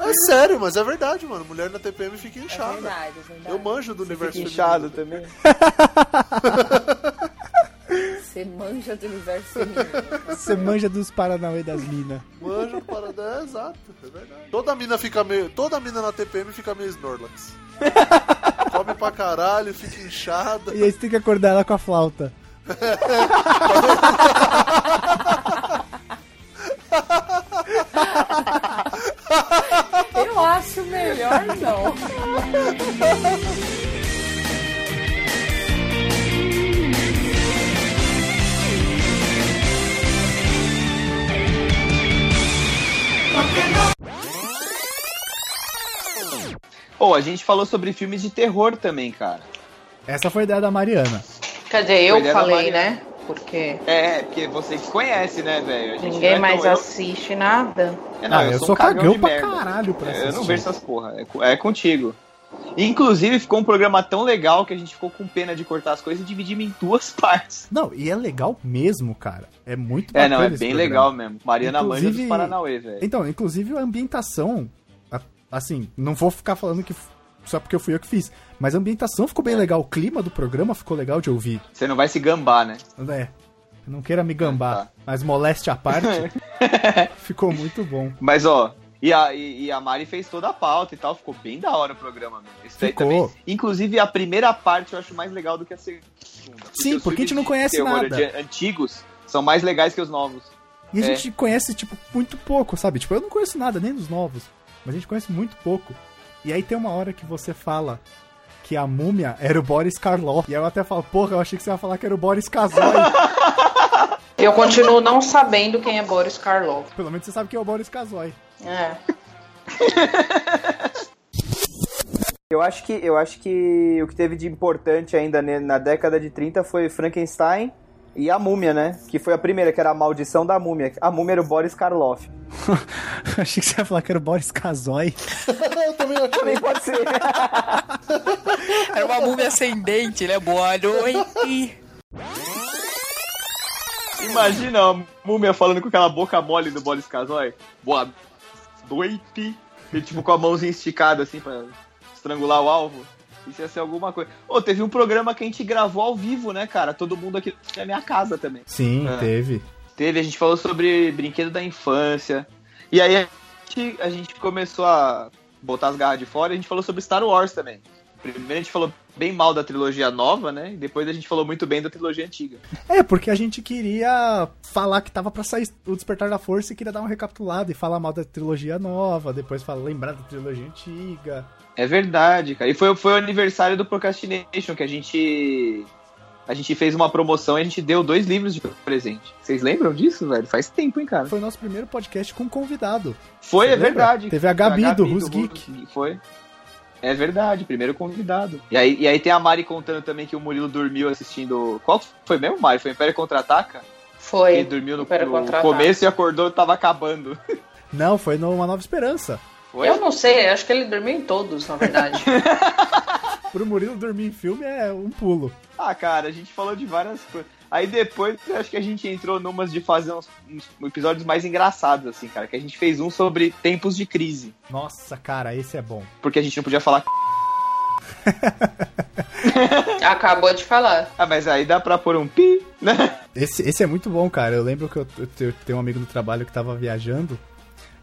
É sério, mas é verdade, mano. Mulher na TPM fica inchada. verdade, é verdade. Eu manjo do universo Fica feminino. inchado também. [laughs] Você manja do universo feminino. Você manja dos Paranauê das minas. Manjo para é exato, é verdade. Toda mina fica meio. Toda mina na TPM fica meio Snorlax. Come pra caralho, fica inchada. E aí você tem que acordar ela com a flauta. Eu acho melhor não. Pô, a gente falou sobre filmes de terror também, cara. Essa foi a ideia da Mariana. Quer dizer, eu falei, né? Porque É, porque você que conhece, né, velho? Ninguém é mais tão- assiste nada. É, não, Ah, eu, eu sou, sou cagão, pra merda. caralho pra É, Eu não assistir. vejo essas porra. É, é contigo. Inclusive, ficou um programa tão legal que a gente ficou com pena de cortar as coisas e dividimos em duas [laughs] partes. Não, e é legal mesmo, cara. É muito É, não, é bem programa. legal mesmo. Mariana manja Inclusive- dos Paranauê, velho. Então, inclusive a ambientação, assim, não vou ficar falando que só porque eu fui eu que fiz, mas a ambientação ficou bem legal, o clima do programa ficou legal de ouvir. Você não vai se gambar, né? É, não queira me gambar, Ah, tá. mas moleste à parte, [laughs] ficou muito bom. Mas, ó, e a, e, e a Mari fez toda a pauta e tal, ficou bem da hora o programa mesmo. Isso Ficou. também. Inclusive, a primeira parte eu acho mais legal do que a segunda. Sim, os porque a gente não conhece nada. de- antigos são mais legais que os novos. E a É. gente conhece, tipo, muito pouco, sabe? Tipo, eu não conheço nada, nem dos novos, mas a gente conhece muito pouco. E aí tem uma hora que você fala que a múmia era o Boris Karloff. E aí eu até falo, porra, eu achei que você ia falar que era o Boris Kazoy. [laughs] Eu continuo não sabendo quem é Boris Karloff. Pelo menos você sabe quem é o Boris Kazoy. É. [laughs] Eu acho que eu acho que o que teve de importante ainda na década de 30 foi Frankenstein e a Múmia, né? Que foi a primeira, que era a maldição da múmia. A múmia era o Boris Karloff. [laughs] achei que você ia falar que era o Boris Kazoy. [laughs] eu também achei. Também pode ser. [laughs] Era uma múmia ascendente, né? Boa noite. Imagina a múmia falando com aquela boca mole do Boris Casoy. Boa noite. E tipo com a mãozinha esticada assim pra estrangular o alvo. Isso ia ser alguma coisa. Ô, teve um programa que a gente gravou ao vivo, né, cara? Todo mundo aqui na minha casa também. Sim, É. teve. Teve, a gente falou sobre brinquedo da infância. E aí a gente, a gente começou a botar as garras de fora e a gente falou sobre Star Wars também. Primeiro a gente falou bem mal da trilogia nova, né? E depois a gente falou muito bem da trilogia antiga. É, porque a gente queria falar que tava pra sair o Despertar da Força e queria dar uma recapitulada e falar mal da trilogia nova, depois falar, lembrar da trilogia antiga. É verdade, cara. E foi, foi o aniversário do Procrastination que a gente. A gente fez uma promoção e a gente deu dois livros de presente. Vocês lembram disso, velho? Faz tempo, hein, cara? Foi o nosso primeiro podcast com convidado. Foi, Você é lembra? verdade. Teve a Gabi, do Who's Who's Geek. Foi. É verdade, primeiro convidado. E aí, e aí tem a Mari contando também que o Murilo dormiu assistindo. Qual foi mesmo, Mari? Foi Império Contra-Ataca? Foi. Ele dormiu no, no Contra-Ataca. começo e acordou e tava acabando. [laughs] Não, foi no Uma Nova Esperança. Foi? Eu não sei, acho que ele dormiu em todos, na verdade. [laughs] Pro Murilo dormir em filme é um pulo. Ah, cara, a gente falou de várias coisas. Aí depois, eu acho que a gente entrou numas de fazer uns, uns episódios mais engraçados, assim, cara. Que a gente fez um sobre tempos de crise. Nossa, cara, esse é bom. Porque a gente não podia falar. [laughs] Acabou de falar. Ah, mas aí dá pra pôr um pi, né? Esse, esse é muito bom, cara. Eu lembro que eu, eu, eu tenho um amigo no trabalho que tava viajando.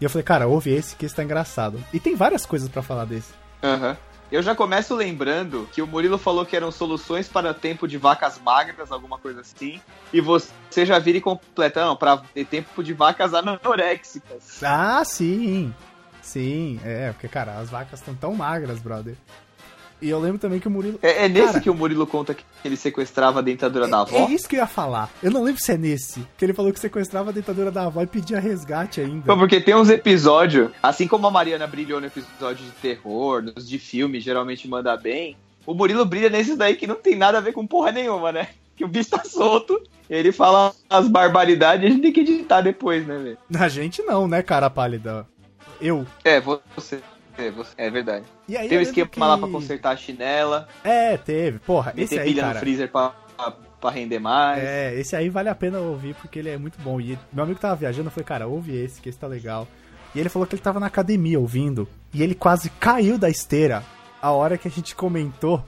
E eu falei, cara, ouve esse que esse tá engraçado. E tem várias coisas pra falar desse. Aham. Eu já começo lembrando que o Murilo falou que eram soluções para tempo de vacas magras, alguma coisa assim. E você já vira e completa, não, ter tempo de vacas anoréxicas. Ah, sim. Sim, é, porque, cara, as vacas estão tão magras, brother. E eu lembro também que o Murilo. É, é nesse Cara, que o Murilo conta que ele sequestrava a dentadura da avó? É isso que eu ia falar. Eu não lembro se é nesse. Que ele falou que sequestrava a dentadura da avó e pedia resgate ainda. Pô, porque tem uns episódios, assim como a Mariana brilhou no episódio de terror, nos de filme, geralmente manda bem. O Murilo brilha nesses daí que não tem nada a ver com porra nenhuma, né? Que o bicho tá solto, ele fala as barbaridades e a gente tem que editar depois, né, velho? A gente não, né, cara pálida? Eu. É, você. É, você- é verdade. E aí lembro esquema que- lá pra consertar a chinela, É, teve. Porra, esse aí, pilha cara. no freezer pra, pra, pra render mais. É, esse aí vale a pena ouvir porque ele é muito bom. E meu amigo tava viajando, eu falei, cara, ouve esse, que esse tá legal. E ele falou que ele tava na academia ouvindo. E ele quase caiu da esteira a hora que a gente comentou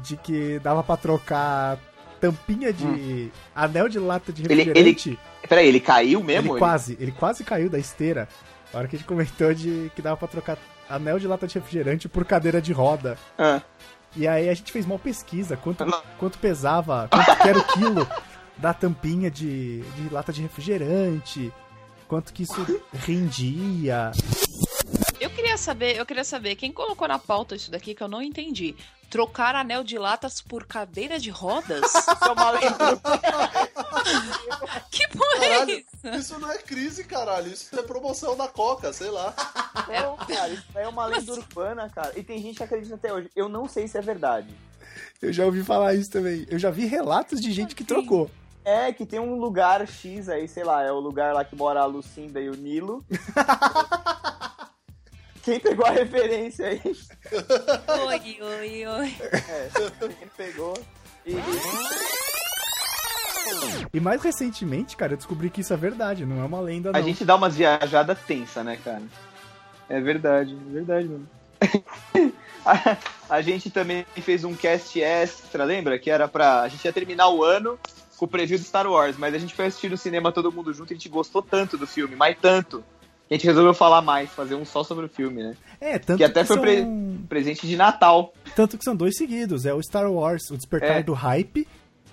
de que dava pra trocar tampinha de anel de lata de Hum. Ele- refrigerante. ele- Peraí, ele caiu mesmo? Ele quase, ele quase caiu da esteira. A hora que a gente comentou de que dava pra trocar anel de lata de refrigerante por cadeira de roda. Ah. E aí a gente fez uma pesquisa, quanto, quanto pesava, quanto que era o quilo da tampinha de, de lata de refrigerante, quanto que isso rendia. Eu queria saber, eu queria saber quem colocou na pauta isso daqui que eu não entendi. Trocar anel de latas por cadeira de rodas? [laughs] que porra é isso? Isso não é crise, caralho. Isso é promoção da Coca, sei lá. Não, cara, isso é uma lenda urbana, cara. E tem gente que acredita até hoje. Eu não sei se é verdade. Eu já ouvi falar isso também. Eu já vi relatos de gente que trocou. É, que tem um lugar X aí, sei lá, é o lugar lá que mora a Lucinda e o Nilo. [laughs] Quem pegou a referência aí? Oi, oi, oi. É, quem pegou. E... E mais recentemente, cara, eu descobri que isso é verdade, não é uma lenda, não. A gente dá umas viajadas tensa, né, cara? É verdade, é verdade, mano. [laughs] a, a gente também fez um cast extra, lembra? Que era pra. A gente ia terminar o ano com o preview do Star Wars, mas a gente foi assistir no cinema todo mundo junto e a gente gostou tanto do filme, mas tanto. que A gente resolveu falar mais, fazer um só sobre o filme, né? É, tanto que até que foi são- pre- presente de Natal. Tanto que são dois seguidos, é o Star Wars, o Despertar É. do Hype,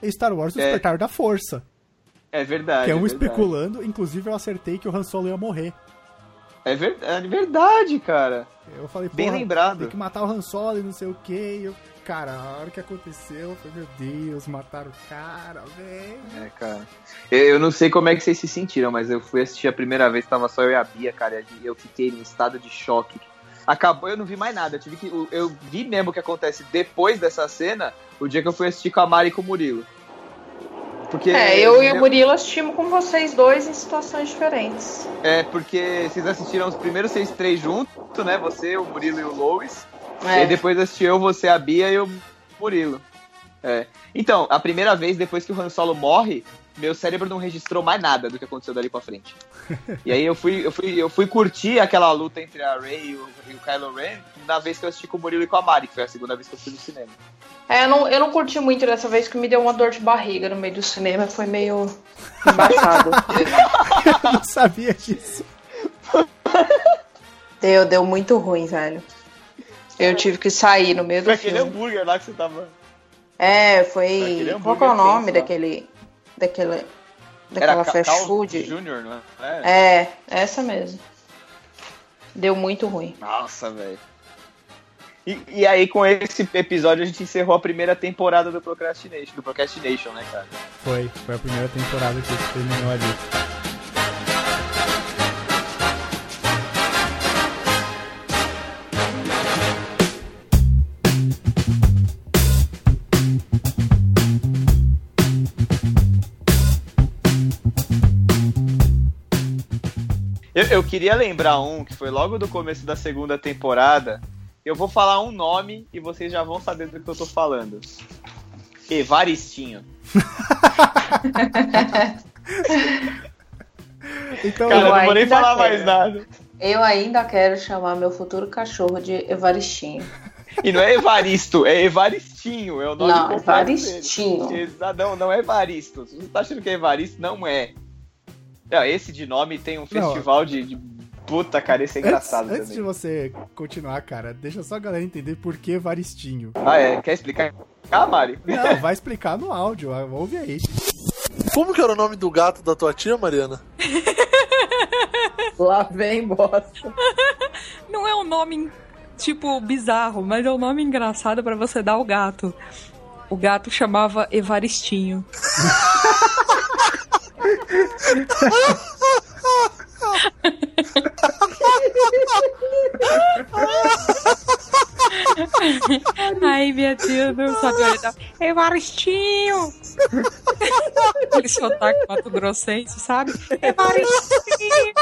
Star Wars, o É. Despertar da Força. É verdade. que é um verdade. especulando, inclusive eu acertei que o Han Solo ia morrer. É, ver- é verdade, cara. Eu falei, Bem lembrado. tem que matar o Han Solo e não sei o que. Eu, cara, a hora que aconteceu, eu falei, meu Deus, mataram o cara, velho. É, cara. Eu, eu não sei como é que vocês se sentiram, mas eu fui assistir a primeira vez, tava só eu e a Bia, cara, e eu fiquei num estado de choque. Acabou, eu não vi mais nada. Eu, tive que, eu- eu vi mesmo o que acontece depois dessa cena, o dia que eu fui assistir com a Mari e com o Murilo. Porque, É, eu e o Murilo assistimos com vocês dois em situações diferentes. É, porque vocês assistiram os primeiros seis três juntos, né? Você, o Murilo e o Lois. É. E depois assisti eu, você, a Bia e o Murilo. É. Então, a primeira vez, depois que o Han Solo morre, meu cérebro não registrou mais nada do que aconteceu dali pra frente. E aí eu fui, eu fui, eu fui curtir aquela luta entre a Rey e o, e o Kylo Ren na vez que eu assisti com o Murilo e com a Mari, que foi a segunda vez que eu fui no cinema. É, eu não, eu não curti muito dessa vez, que me deu uma dor de barriga no meio do cinema, foi meio embaçado. [laughs] eu não sabia disso. deu, deu muito ruim, velho. Eu tive que sair no meio do Foi aquele filme. hambúrguer lá que você tava. É, Foi foi. Qual que é o nome tenso lá. daquele. Daquele. daquela Era fast food? Jr., não é? É, essa mesmo. Deu muito ruim. Nossa, velho. E, e aí, com esse episódio, a gente encerrou a primeira temporada do Procrastination, do Procrastination, né, cara? Foi, foi a primeira temporada que terminou ali. Eu, eu queria lembrar um que foi logo do começo da segunda temporada. Eu vou falar um nome e vocês já vão saber do que eu tô falando. Evaristinho. [laughs] Então, Cara, eu não vou nem ainda falar quero. mais nada. Eu ainda quero chamar meu futuro cachorro de Evaristinho. E não é Evaristo, é Evaristinho. É o nome Não, Evaristinho. dele. Não, não é Evaristo. Se você tá achando que é Evaristo, não é. Não, esse de nome tem um festival de, de- Puta, cara, esse é engraçado antes, antes de você continuar, cara, deixa só a galera entender por que Varistinho. Ah, é? Quer explicar? Ah, Mari. Não, vai explicar no áudio, ah, ouve aí. Como que era o nome do gato da tua tia, Mariana? [laughs] Lá vem bosta. Não é um nome, tipo, bizarro, mas é um nome engraçado pra você dar ao gato. O gato chamava Evaristinho. [laughs] [laughs] Ai, minha tia não sabe onde tá. Evaristinho! [laughs] Aquele sotaque mato grossense, sabe? Evaristinho!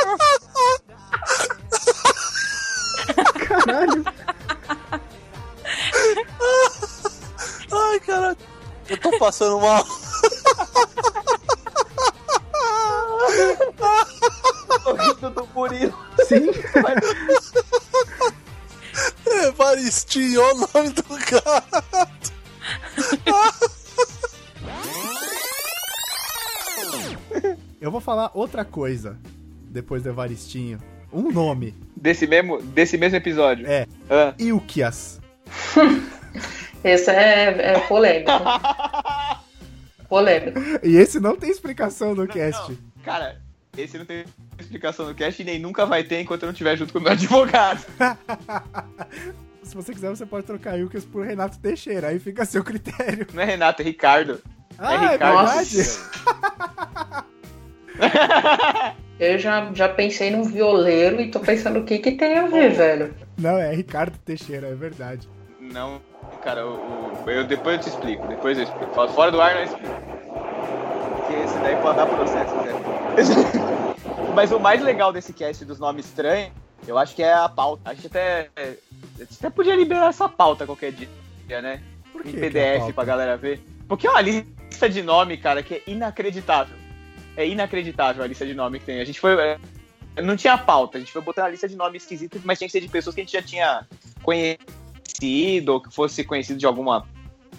Caralho. Ai, caralho. Eu tô passando mal. [laughs] O rindo do Murilo. Sim. Evaristinho, olha o nome do gato. Eu vou falar outra coisa depois do Evaristinho. Um nome. Desse mesmo, desse mesmo episódio. É. Ah. Ilquias. [laughs] Esse é, é polêmico. [laughs] polêmico. E esse não tem explicação no cast. Cara, esse não tem explicação no cast e nem nunca vai ter enquanto eu não estiver junto com o meu [laughs] advogado. Se você quiser, você pode trocar Ilquias por Renato Teixeira. Aí fica a seu critério. Não é Renato, é Ricardo. Ah, é é Ricardo. verdade. [laughs] Eu já, já pensei num violeiro e tô pensando o que que tem a ver, velho. Não, é Ricardo Teixeira, é verdade. Não, cara, o- eu, depois eu te explico. Depois eu explico. Fora- Fora do ar não explico. Porque esse daí pode dar processo, né? [laughs] Mas o mais legal desse cast dos nomes estranhos, eu acho que é a pauta. A gente até. A gente até podia liberar essa pauta qualquer dia, né? Por que em que é a PDF pra galera ver. Porque é uma lista de nome, cara, que é inacreditável. É inacreditável a lista de nome que tem. A gente foi. é, Não tinha pauta, a gente foi botar uma lista de nomes esquisitos, mas tinha que ser de pessoas que a gente já tinha conhecido, ou que fosse conhecido de alguma.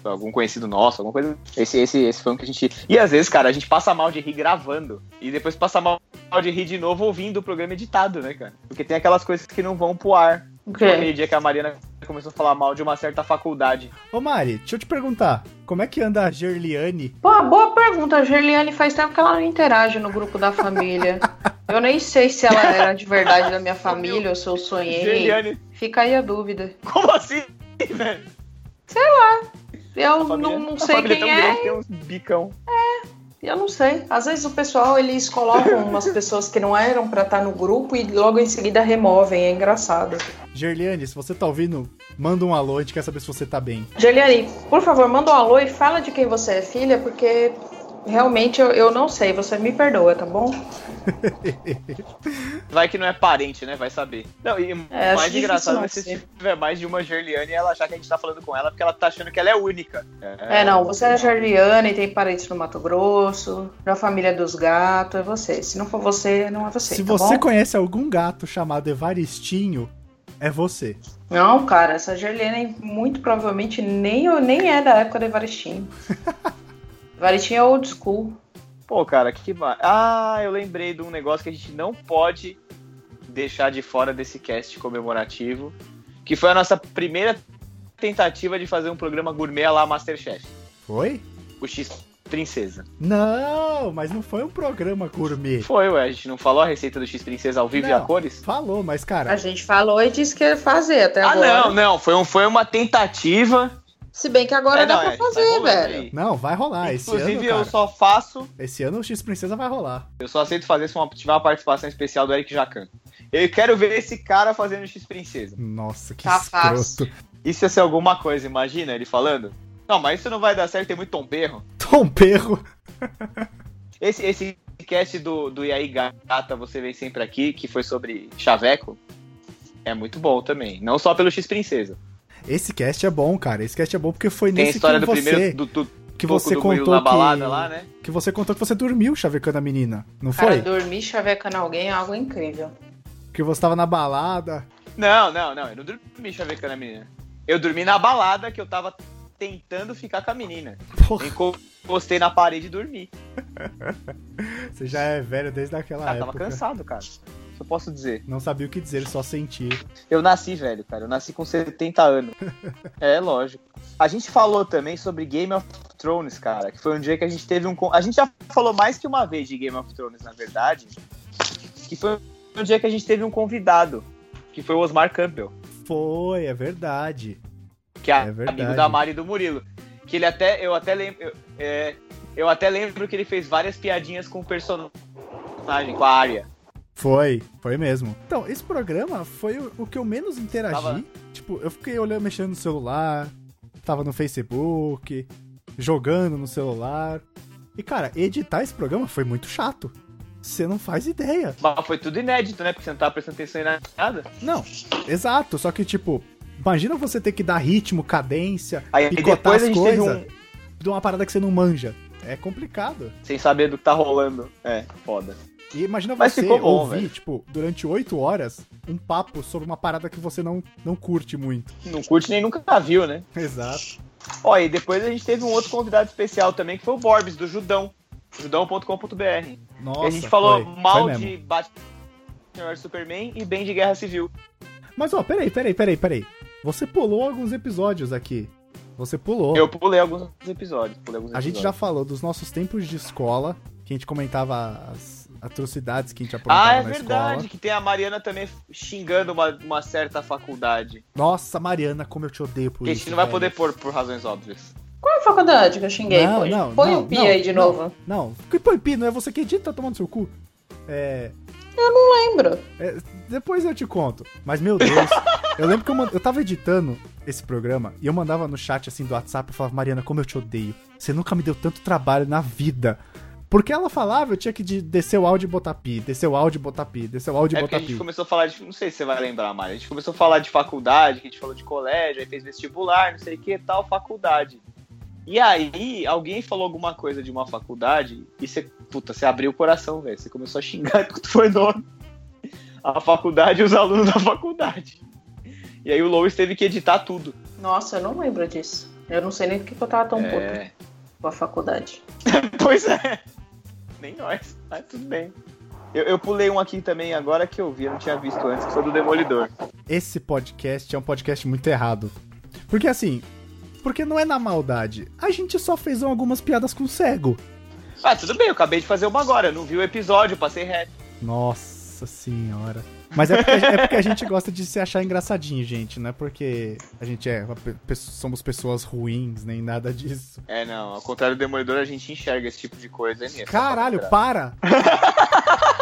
Algum conhecido nosso, alguma coisa. Esse, esse, esse foi um que a gente. E às vezes, cara, a gente passa mal de rir gravando. E depois passa mal de rir de novo ouvindo o programa editado, né, cara? Porque tem aquelas coisas que não vão pro ar. O Foi? Aquele dia que a Mariana começou a falar mal de uma certa faculdade. Ô Mari, deixa eu te perguntar, como é que anda a Gerliane? Pô, boa pergunta. A Gerliane faz tempo que ela não interage no grupo da família. [laughs] Eu nem sei se ela era de verdade da minha família ou se eu sonhei. Gerliane. Fica aí a dúvida. Como assim, velho? Sei lá. Eu família- não, não sei quem é. grande, Tem uns bicão. Eu não sei. Às vezes o pessoal, eles colocam umas [laughs] pessoas que não eram pra estar no grupo e logo em seguida removem. É engraçado. Gerliane, se você tá ouvindo, manda um alô, a gente quer saber se você tá bem. Gerliane, por favor, manda um alô e fala de quem você é filha, porque realmente eu, eu não sei. Você me perdoa, tá bom? [laughs] Vai que não é parente, né? Vai saber. Não, e É, mais engraçado ser. se tiver mais de uma Gerliane e ela achar que a gente tá falando com ela porque ela tá achando que ela é única. É, não, você é Gerliane, tem parentes no Mato Grosso, da família dos gatos, é você. Se não for você, não é você. Se tá você bom? conhece algum gato chamado Evaristinho, é você. Não, cara, essa Gerliane muito provavelmente nem, nem é da época do Evaristinho. [laughs] Evaristinho é old school. Pô, cara, que ma... Ah, eu lembrei de um negócio que a gente não pode deixar de fora desse cast comemorativo, que foi a nossa primeira tentativa de fazer um programa gourmet lá Masterchef. Foi? O X Princesa. Não, mas não foi um programa gourmet. Foi, ué, a gente não falou a receita do X Princesa ao vivo e a Não, cores? Falou, mas cara, A gente falou e disse que ia fazer até Ah, agora. não, não, foi, um, foi uma tentativa. Se bem que agora É, dá não, pra é, fazer, rolando velho. aí. não, vai rolar. Esse ano, Inclusive, eu cara, só faço esse ano o X Princesa vai rolar. Eu só aceito fazer se uma, tiver uma participação especial do Eric Jacan. Eu quero ver esse cara fazendo X Princesa. Nossa, que Tá escroto. fácil. Isso ia ser alguma coisa, imagina ele falando. Não, mas isso não vai dar certo, tem muito Tom Perro. Tom Perro. [laughs] Esse, esse cast do, do E aí Gata, você vem sempre aqui, que foi sobre Chaveco, é muito bom também. Não só pelo X Princesa. Esse cast é bom, cara. Esse cast é bom porque foi Tem nesse história que do você, primeiro do, do que você contou na balada que, lá, né? que você contou que você dormiu chavecando a menina, não Cara, foi? dormir chavecando alguém é algo incrível. Que você tava na balada. Não, não, não. Eu não dormi chavecando a menina. Eu dormi na balada que eu tava tentando ficar com a menina. Porra, Eu encostei na parede e dormi. [laughs] você já é velho desde aquela Ah, tava época. cansado, cara. Só posso dizer. Não sabia o que dizer, só sentir. Eu nasci velho, cara. Eu nasci com 70 anos. [laughs] é, lógico. A gente falou também sobre Game of Thrones, cara. Que foi um dia que a gente teve um. A gente já falou mais que uma vez de Game of Thrones, na verdade. Que foi um dia que a gente teve um convidado. Que foi o Osmar Campbell. Foi, é verdade. Que é, É verdade. amigo da Mari e do Murilo. Que ele até. Eu até lembro. Eu, é, eu até lembro que ele fez várias piadinhas com o personagem, com a Arya. Foi, foi mesmo. Então, esse programa foi o, o que eu menos interagi. Tava- Tipo, eu fiquei olhando, mexendo no celular, tava no Facebook, jogando no celular. E, cara, editar esse programa foi muito chato. Você não faz ideia. Mas foi tudo inédito, né? Porque você não tava prestando atenção em nada. Não, exato. Só que, tipo, imagina você ter que dar ritmo, cadência, Aí picotar as coisas um. de uma parada que você não manja. É complicado. Sem saber do que tá rolando. É, foda. E imagina Mas você bom, ouvir, velho. tipo, durante oito horas, um papo sobre uma parada que você não, não curte muito. Não curte nem nunca viu, né? [laughs] Exato. Ó, e depois a gente teve um outro convidado especial também, que foi o Borbs, do Judão. Judão.com.br. Nossa, E a gente falou foi, mal foi de Batman Superman e bem de Guerra Civil. Mas ó, peraí, peraí, peraí, peraí. Você pulou alguns episódios aqui. Você pulou. Eu pulei alguns episódios. Pulei alguns A gente já episódios. falou dos nossos tempos de escola, que a gente comentava as atrocidades que a gente aprontava Ah, é na verdade, escola. que tem a Mariana também xingando uma, uma certa faculdade. Nossa, Mariana, como eu te odeio por que a isso. gente não vai velho. poder pôr por razões óbvias. Qual é a faculdade que eu xinguei? Não, Põe, não, põe não, o pi não, aí de não, novo. Não, que põe pi, não é você que edita, tá tomando seu cu. É. Eu não lembro. É, depois eu te conto. Mas, meu Deus, eu lembro que eu, man- eu tava editando esse programa e eu mandava no chat assim do WhatsApp e falava, Mariana, como eu te odeio. Você nunca me deu tanto trabalho na vida. Porque ela falava, eu tinha que de- descer o áudio e botar pi, descer o áudio e botar pi, descer o áudio e É porque a botar gente pi. começou a falar de. Não sei se você vai lembrar, Mari. A gente começou a falar de faculdade, que a gente falou de colégio, aí fez vestibular, não sei o que tal, faculdade. E aí, alguém falou alguma coisa de uma faculdade e você, puta, você abriu o coração, velho. Você começou a xingar [laughs] tudo foi nome. A faculdade e os alunos da faculdade. E aí o Lois teve que editar tudo. Nossa, eu não lembro disso. Eu não sei nem por que eu tava tão É. puta com a faculdade. [laughs] Pois é. Nem nós, mas tudo bem. Eu, eu pulei um aqui também agora que eu vi, eu não tinha visto antes, que foi do Demolidor. esse podcast é um podcast muito errado. Porque assim, porque não é na maldade. A gente só fez algumas piadas com cego. Ah, tudo bem, eu acabei de fazer uma agora. Eu não vi o episódio, passei reto. Nossa senhora. Mas é porque, é porque a gente gosta de se achar engraçadinho, gente. Não é porque a gente é somos pessoas ruins, nem nada disso. É, não, ao contrário do Demolidor, a gente enxerga esse tipo de coisa. É. Caralho, para!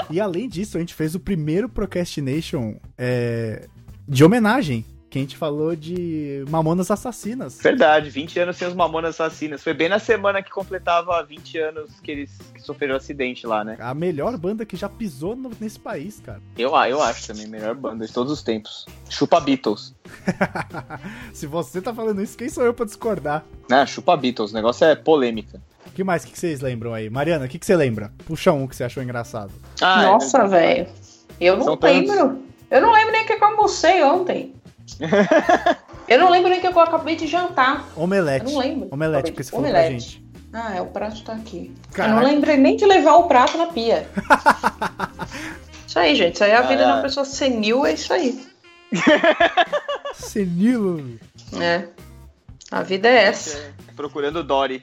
e além disso, a gente fez o primeiro Procrastination é, de homenagem. Que a gente falou de Mamonas Assassinas. Verdade, 20 anos sem os Mamonas Assassinas. Foi bem na semana que completava 20 anos que eles que sofreram um acidente lá, né? A melhor banda que já pisou no- nesse país, cara. Eu, ah, eu acho também, melhor banda de todos os tempos. Chupa Beatles. [laughs] Se você tá falando isso, quem sou eu pra discordar? Né? Chupa Beatles, o negócio é polêmica. O que mais que que vocês lembram aí? Mariana, o que, que você lembra? Puxa um que você achou engraçado. Ah, é Nossa, velho. Eu não São tantos. lembro. Eu não lembro nem o que eu almocei ontem. [laughs] eu não lembro nem o que eu acabei de jantar. Omelete. Eu não lembro. Omelete, porque você falou pra Omelete. gente. Ah, é, o prato tá aqui. Caraca. Eu não lembrei nem de levar o prato na pia. [laughs] isso aí, gente. Isso aí é a vida de uma pessoa senil, é isso aí. [laughs] Senilo. É. A vida é essa. Procurando Dory.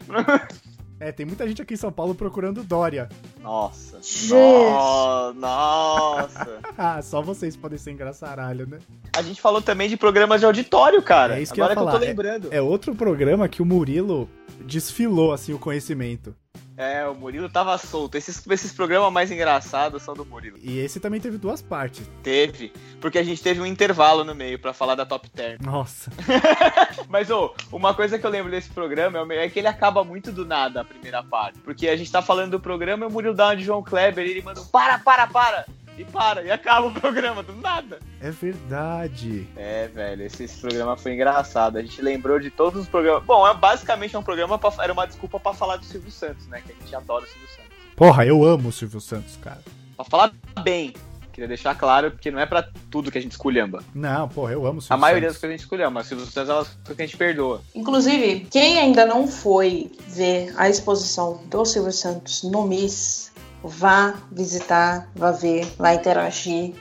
É, tem muita gente aqui em São Paulo procurando Dória. Nossa. Gente. No- Nossa. [laughs] Ah, só vocês podem ser engraçaralho, né? A gente falou também de programas de auditório, cara. É isso que Agora eu ia que eu falar. tô lembrando. É, é outro programa que o Murilo desfilou, assim, o conhecimento. É, o Murilo tava solto. Esses, esses programas mais engraçados são do Murilo. E esse também teve duas partes. Teve, porque a gente teve um intervalo no meio pra falar da Top Term. Nossa. [laughs] Mas, ô, uma coisa que eu lembro desse programa é é que ele acaba muito do nada, a primeira parte. Porque a gente tá falando do programa e o Murilo dá uma de João Kleber e ele manda um para, para, para! E para, e acaba o programa, do nada. É verdade. É, velho, esse, esse programa foi engraçado. A gente lembrou de todos os programas. Bom, é basicamente um programa, pra, era uma desculpa pra falar do Silvio Santos, né? Que a gente adora o Silvio Santos. Porra, eu amo o Silvio Santos, cara. Pra falar bem. Queria deixar claro, porque não é pra tudo que a gente esculhamba. Não, porra, eu amo o Silvio A maioria das coisas a gente esculhamba, mas o Silvio Santos é uma coisa que a gente perdoa. Inclusive, quem ainda não foi ver a exposição do Silvio Santos no MIS, vá visitar, vá ver, vá interagir,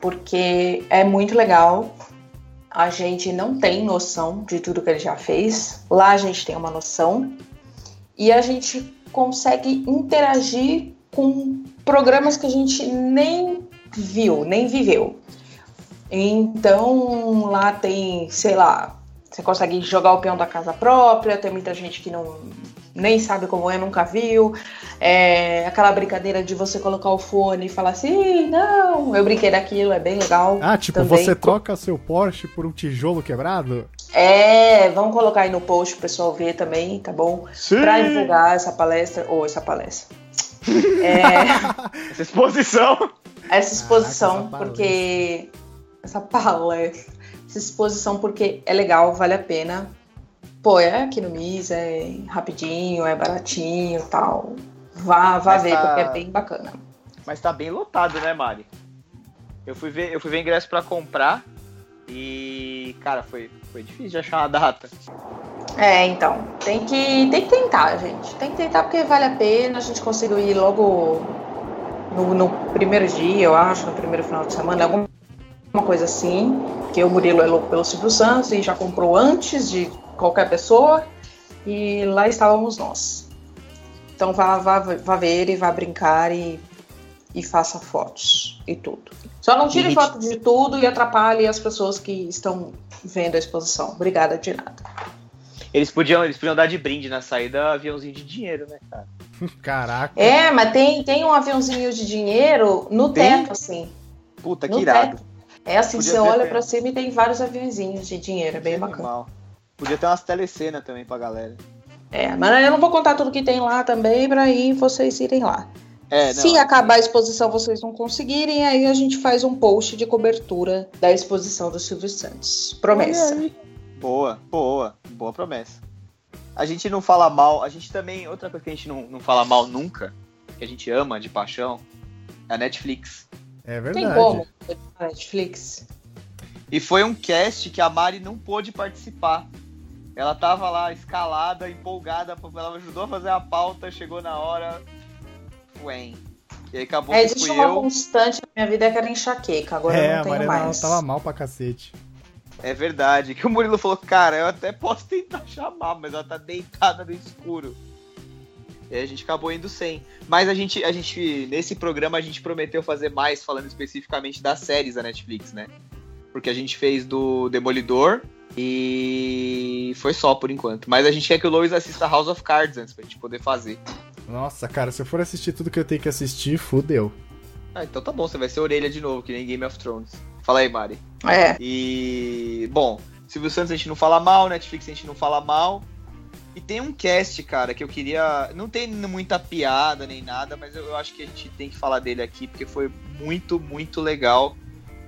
porque é muito legal. A gente não tem noção de tudo que ele já fez. Lá a gente tem uma noção e a gente consegue interagir com programas que a gente nem viu, nem viveu. Então lá tem, sei lá, você consegue jogar o peão da casa própria, tem muita gente que não nem sabe como é, nunca viu. É, aquela brincadeira de você colocar o fone e falar assim, "Ih, não, eu brinquei daquilo, é bem legal. Ah, tipo, também. você troca seu Porsche por um tijolo quebrado? É, vamos colocar aí no post pro pessoal ver também, tá bom? Sim. Pra divulgar essa palestra, ou essa palestra. [laughs] É, Essa exposição. essa exposição, Caraca, essa porque. Essa palestra. Essa exposição, porque é legal, vale a pena. Pô, é aqui no MIS, é rapidinho, é baratinho e tal. Vá, vá Mas ver, tá- porque é bem bacana. Mas tá bem lotado, né, Mari? Eu fui ver, eu fui ver ingresso pra comprar e, cara, foi, foi difícil de achar uma data. É, então, tem que, tem que tentar, gente. Tem que tentar porque vale a pena. A gente conseguiu ir logo no, no primeiro dia, eu acho, no primeiro final de semana, alguma coisa assim. Que o Murilo é louco pelo Silvio Santos e já comprou antes de qualquer pessoa. E lá estávamos nós. Então vá, vá, vá ver e vá brincar e, e faça fotos e tudo. Só não tire E- foto de tudo e atrapalhe as pessoas que estão vendo a exposição. Obrigada de nada. Eles podiam, eles podiam dar de brinde na saída aviãozinho de dinheiro, né, cara? [laughs] Caraca. É, mas tem, tem um aviãozinho de dinheiro no Tem? teto, assim. Puta, que irado. teto. É assim, Podia você olha tempo. pra cima e tem vários aviãozinhos de dinheiro, é bem bacana. Animal. Podia ter umas telecenas também pra galera. É, mas eu não vou contar tudo que tem lá também pra ir vocês irem lá. É, não. Se acabar a exposição vocês não conseguirem, aí a gente faz um post de cobertura da exposição do Silvio Santos. Promessa. Aí. Boa, boa, boa promessa. A gente não fala mal, a gente também, outra coisa que a gente não, não fala mal nunca, que a gente ama de paixão, é a Netflix. É Tem verdade. como? Netflix. E foi um cast que a Mari não pôde participar. Ela tava lá escalada, empolgada, ela ajudou a fazer a pauta, chegou na hora. Uém. E aí acabou É, que existe fui uma eu. constante na minha vida que era enxaqueca, agora é, eu a não tenho Mariana mais. tava mal pra cacete. É verdade. Que o Murilo falou, cara, eu até posso tentar chamar, mas ela tá deitada no escuro. E aí a gente acabou indo sem. Mas a gente, a gente, nesse programa, a gente prometeu fazer mais, falando especificamente das séries da Netflix, né? Porque a gente fez do Demolidor e foi só por enquanto. Mas a gente quer que o Lois assista House of Cards antes pra gente poder fazer. Nossa, cara, se eu for assistir tudo que eu tenho que assistir, fudeu. Ah, então tá bom, você vai ser orelha de novo, que nem Game of Thrones. Fala aí, Mari. É. E, bom, Silvio Santos a gente não fala mal, Netflix a gente não fala mal. E tem um cast, cara, que eu queria. Não tem muita piada nem nada, mas eu, eu acho que a gente tem que falar dele aqui, porque foi muito, muito legal.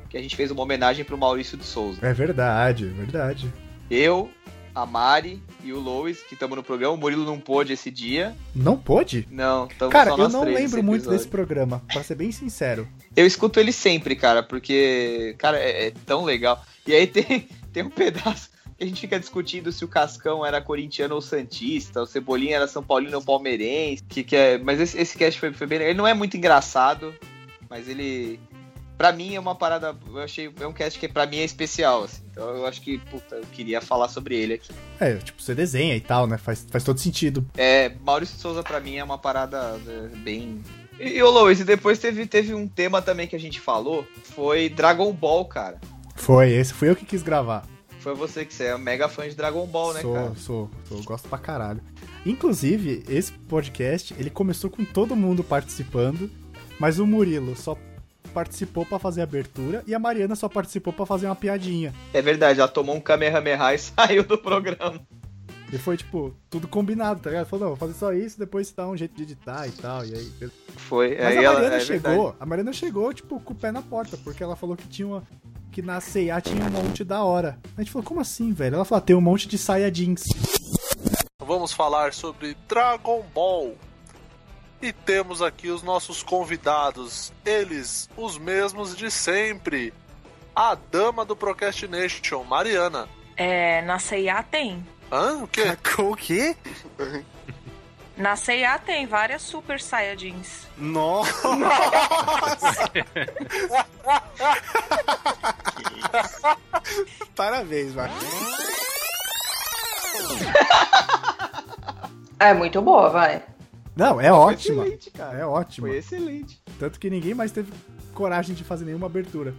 Que a gente fez uma homenagem pro Maurício de Souza. É verdade, é verdade. Eu, a Mari e o Lois, que estamos no programa. O Murilo não pôde esse dia. Não pôde? Não, estamos Cara, eu não lembro muito desse programa, pra ser bem sincero. Eu escuto ele sempre, cara, porque, cara, é, é tão legal. E aí tem, [laughs] tem um pedaço que a gente fica discutindo se o Cascão era corintiano ou santista, o Cebolinha era São Paulino ou palmeirense, que, que é... Mas esse, esse cast foi, foi bem... Ele não é muito engraçado, mas ele... Pra mim é uma parada... Eu achei... É um cast que pra mim é especial, assim. Então eu acho que, puta, eu queria falar sobre ele aqui. É, tipo, você desenha e tal, né? Faz, faz todo sentido. É, Maurício Souza pra mim é uma parada é, bem. E, ô Lois, e depois teve, teve um tema também que a gente falou, foi Dragon Ball, cara. Foi, esse fui eu que quis gravar. Foi você que você é um mega fã de Dragon Ball, né, sou, cara? sou, sou, gosto pra caralho. Inclusive, esse podcast, ele começou com todo mundo participando, mas o Murilo só participou pra fazer a abertura e a Mariana só participou pra fazer uma piadinha. É verdade, ela tomou um Kamehameha e [laughs] saiu do programa. E foi, tipo, tudo combinado, tá ligado? Falou, não, vou fazer só isso, depois dá um jeito de editar e tal, e aí... Foi, Mas aí a ela- Mariana é chegou, verdade. a Mariana chegou, tipo, com o pé na porta, porque ela falou que tinha uma... Que na C&A tinha um monte da hora. A gente falou, como assim, velho? Ela falou, "Ah, tem um monte de saia jeans. Vamos falar sobre Dragon Ball. E temos aqui os nossos convidados, eles, os mesmos de sempre. A dama do Procrastination, Mariana. É, na CIA tem. Hã? O quê? [laughs] O quê? Na CIA tem várias super saiyajins. Nossa! [laughs] Parabéns, Marcos. É muito boa, vai. Não, é Foi ótima. excelente, cara. É ótima. Foi excelente. Tanto que ninguém mais teve coragem de fazer nenhuma abertura.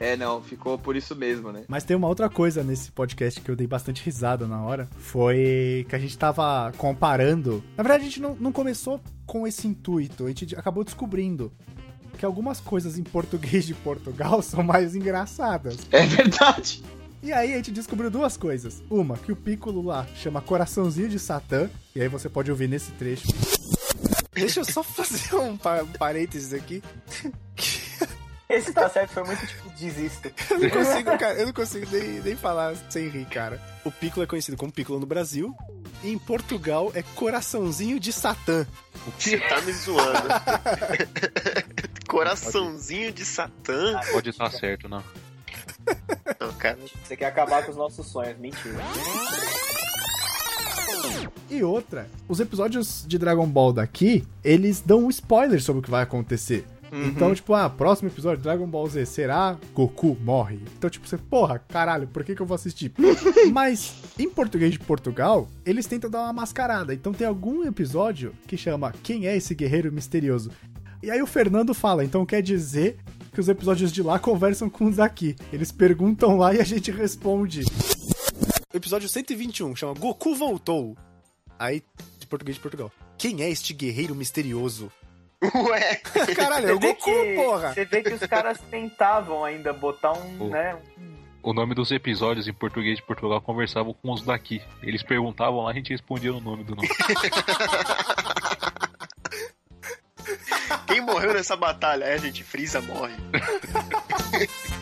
É, não, ficou por isso mesmo, né? Mas tem uma outra coisa nesse podcast que eu dei bastante risada na hora. Foi que a gente tava comparando. Na verdade, a gente não, não começou com esse intuito. A gente acabou descobrindo que algumas coisas em português de Portugal [laughs] são mais engraçadas. É verdade. E aí a gente descobriu duas coisas. Uma, que o Piccolo lá chama Coraçãozinho de Satã. E aí você pode ouvir nesse trecho. Deixa eu só fazer um, pa- um parênteses aqui. [laughs] Esse tá certo, foi muito tipo, desisto. Eu não consigo, cara, eu não consigo nem, nem falar sem rir, cara. O Piccolo é conhecido como Piccolo no Brasil. E em Portugal é Coraçãozinho de Satã. Você tá me zoando. [laughs] Coraçãozinho de Satã. Pode estar certo, não. Não, cara. Você quer acabar com os nossos sonhos, mentira. E outra, os episódios de Dragon Ball daqui, eles dão um spoiler sobre o que vai acontecer. Uhum. Então, tipo, ah, próximo episódio, Dragon Ball Z, será Goku morre? Então, tipo, você, porra, caralho, por que, que eu vou assistir? [laughs] Mas, em português de Portugal, eles tentam dar uma mascarada. Então tem algum episódio que chama Quem é esse guerreiro misterioso? E aí o Fernando fala, então quer dizer que os episódios de lá conversam com os daqui. Eles perguntam lá e a gente responde. O episódio 121 chama Goku Voltou. Aí, de português de Portugal. Quem é este guerreiro misterioso? Ué! [laughs] Caralho, é o Goku, que- porra! Você vê que os caras tentavam ainda botar um, Oh. né? O nome dos episódios em português de Portugal conversavam com os daqui. Eles perguntavam lá, a gente respondia no nome do nome. [laughs] Quem morreu nessa batalha? É, gente, Freeza morre. [laughs]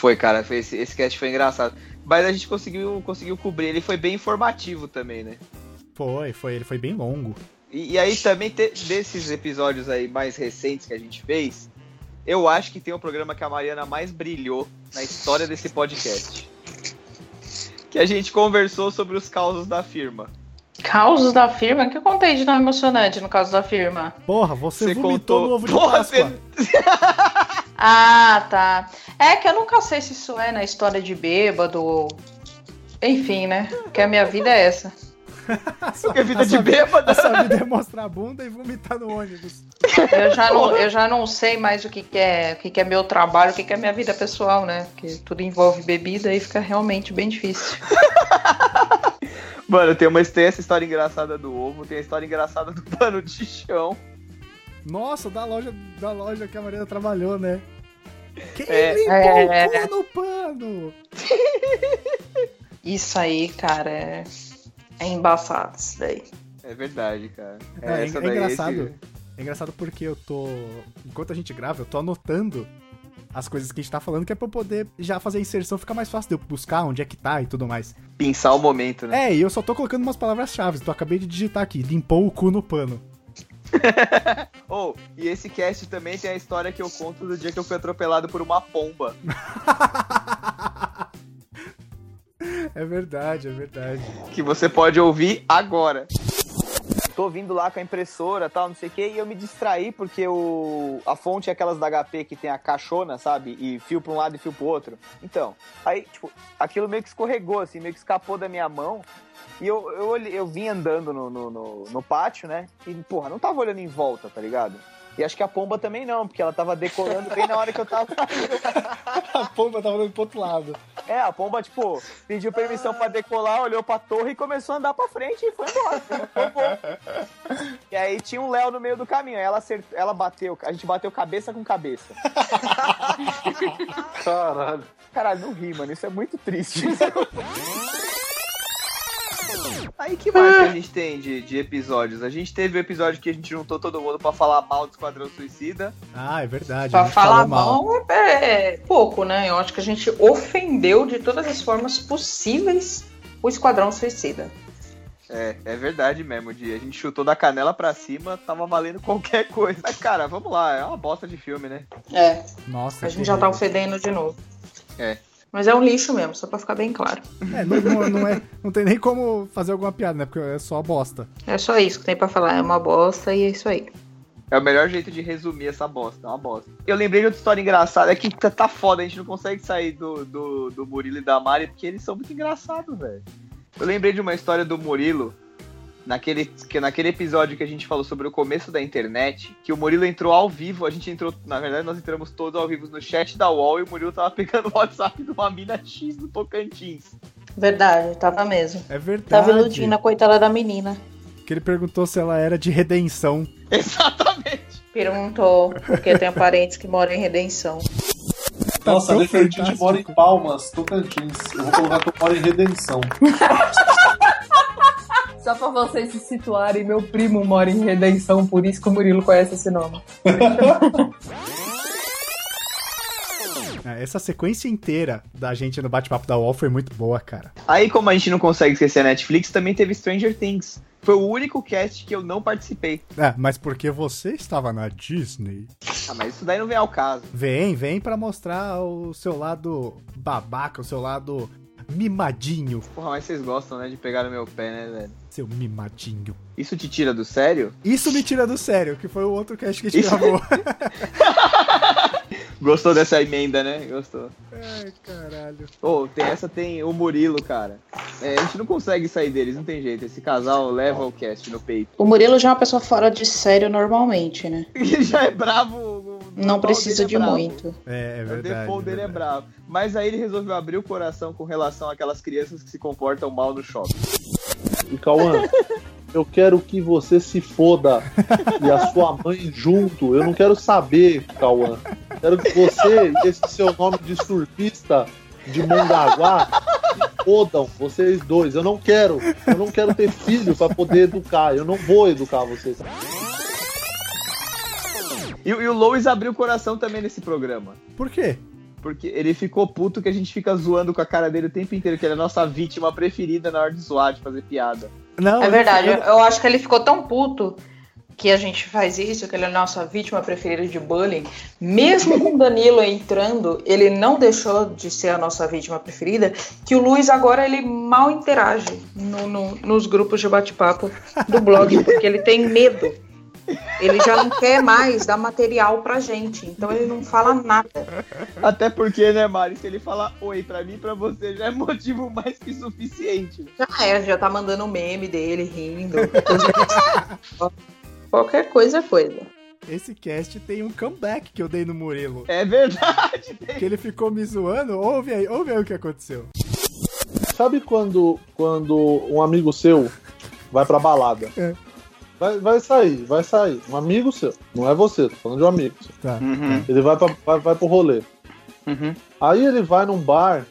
Foi, cara, foi esse, esse cast foi engraçado. Mas a gente conseguiu, conseguiu cobrir, ele foi bem informativo também, né? Foi, foi, ele foi bem longo. E, e aí também te- desses episódios aí mais recentes que a gente fez, eu acho que tem o programa que a Mariana mais brilhou na história desse podcast. que a gente conversou sobre os causos da firma. Causos da firma? O que eu contei de tão emocionante no caso da firma? Porra, você, Você vomitou contou- no ovo de Porra, Páscoa. [laughs] Ah, tá. É que eu nunca sei se isso é na história de bêbado ou. Enfim, né? Porque a minha vida é essa. [laughs] Porque vida A de sua- bêbado. A sua vida é mostrar a bunda e vomitar no ônibus. Eu já não, eu já não sei mais o que, que é o que, que é meu trabalho, o que, que é minha vida pessoal, né? Porque tudo envolve bebida e fica realmente bem difícil. [laughs] Mano, tem, uma, tem essa história engraçada do ovo, tem a história engraçada do pano de chão. Nossa, da loja, da loja que a Mariana trabalhou, né? Quem É. limpou É. o cu no pano? [laughs] Isso aí, cara, é, é embaçado isso daí. É verdade, cara. É, é essa daí, engraçado. esse- É engraçado porque eu tô. Enquanto a gente grava, eu tô anotando as coisas que a gente tá falando, que é pra eu poder já fazer a inserção, fica mais fácil de eu buscar onde é que tá e tudo mais. Pensar o momento, né? É, e eu só tô colocando umas palavras-chave. Então eu acabei de digitar aqui, limpou o cu no pano. [laughs] Oh, e esse cast também tem a história que eu conto do dia que eu fui atropelado por uma pomba. [laughs] É verdade, é verdade. Que você pode ouvir agora. Tô vindo lá com a impressora tal, não sei o que, e eu me distraí porque o, a fonte é aquelas da HP que tem a caixona, sabe? E fio pra um lado e fio pro outro. Então, aí, tipo, aquilo meio que escorregou, assim, meio que escapou da minha mão. E eu, eu, eu vim andando no, no, no, no pátio, né? E, porra, não tava olhando em volta, tá ligado? E acho que a pomba também não, porque ela tava decolando bem na hora que eu tava. [laughs] a pomba tava olhando pro outro lado. É, a pomba, tipo, pediu permissão pra decolar, olhou pra torre e começou a andar pra frente e foi embora. Foi bom. E aí tinha um Léo no meio do caminho. Aí ela, acertou, ela bateu, a gente bateu cabeça com cabeça. Caralho. Caralho, não ri, mano. Isso é muito triste. [laughs] Aí que mais que a gente tem de, de episódios? A gente teve o episódio que a gente juntou todo mundo pra falar mal do Esquadrão Suicida. Ah, é verdade. Pra gente falar mal. mal é pouco, né? Eu acho que a gente ofendeu de todas as formas possíveis o Esquadrão Suicida. É, é verdade mesmo, Di. A gente chutou da canela pra cima, tava valendo qualquer coisa. Mas, cara, vamos lá, é uma bosta de filme, né? É, Nossa, a gente que já tá ofendendo de novo. É. Mas é um lixo mesmo, só pra ficar bem claro. É, não, não, não é, não tem nem como fazer alguma piada, né? Porque é só bosta. É só isso que tem pra falar. É uma bosta e é isso aí. É o melhor jeito de resumir essa bosta, é uma bosta. Eu lembrei de outra história engraçada, é que tá, tá foda, a gente não consegue sair do, do, do Murilo e da Mari, porque eles são muito engraçados, velho. Eu lembrei de uma história do Murilo, naquele, que, naquele episódio que a gente falou sobre o começo da internet, que o Murilo entrou ao vivo, a gente entrou, na verdade nós entramos todos ao vivo no chat da UOL e o Murilo tava pegando o WhatsApp de uma mina X do Tocantins. Verdade, tava mesmo. É verdade. Tava iludindo a coitada da menina. Que ele perguntou se ela era de redenção. [laughs] Exatamente. Perguntou, porque tem parentes que moram em redenção. Nossa, a tão Nefertiti fantástico. mora em Palmas, Tocantins. Eu vou colocar que eu moro em Redenção. [laughs] Só pra vocês se situarem, meu primo mora em Redenção, por isso que o Murilo conhece esse nome. [laughs] Ah, Essa sequência inteira da gente no bate-papo da UOL foi muito boa, cara. Aí, como a gente não consegue esquecer a Netflix, também teve Stranger Things. Foi o único cast que eu não participei. É, mas porque você estava na Disney. Ah, mas isso daí não vem ao caso. Vem, vem pra mostrar o seu lado babaca, o seu lado mimadinho. Porra, mas vocês gostam, né, de pegar no meu pé, né, velho? Seu mimadinho. Isso te tira do sério? Isso me tira do sério, que foi o outro cast que a gente Isso- gravou. [laughs] Gostou dessa emenda, né? Gostou. Ai, caralho. Ô, tem essa, tem o Murilo, cara. É, a gente não consegue sair deles, não tem jeito. Esse casal leva o cast no peito. O Murilo já é uma pessoa fora de sério normalmente, né? [laughs] Ele já é bravo. O Não precisa dele de é muito. É, é O verdade. default dele é bravo. Mas aí ele resolveu abrir o coração com relação àquelas crianças que se comportam mal no shopping. E Cauã, [laughs] eu quero que você se foda e a sua mãe junto. Eu não quero saber, Cauã. Quero que você e esse seu nome de surfista de Mongaguá se fodam, vocês dois. Eu não quero. Eu não quero ter filho pra poder educar. Eu não vou educar vocês. E, e o Lois abriu o coração também nesse programa. Por quê? Porque ele ficou puto que a gente fica zoando com a cara dele o tempo inteiro, que ele é a nossa vítima preferida na hora de zoar, de fazer piada. Não, É verdade, eu, eu- eu acho que ele ficou tão puto que a gente faz isso, que ele é a nossa vítima preferida de bullying, mesmo com o Danilo entrando, ele não deixou de ser a nossa vítima preferida, que o Luiz agora ele mal interage no- no- nos grupos de bate-papo do blog, porque ele tem medo. Ele já não quer mais dar material pra gente, então ele não fala nada. Até porque, né, Mari, se ele falar oi pra mim e pra você, já é motivo mais que suficiente. Já é, já tá mandando o meme dele rindo. [laughs] Qualquer coisa é coisa. Esse cast tem um comeback que eu dei no Murilo. É verdade. Que ele ficou me zoando. Ouve aí, ouve aí o que aconteceu. Sabe quando, quando um amigo seu vai pra balada? É. Vai, vai sair, vai sair. Um amigo seu, não é você, tô falando de um amigo seu. Tá. Ele vai, pra, vai, vai pro rolê. Uhum. Aí ele vai num bar,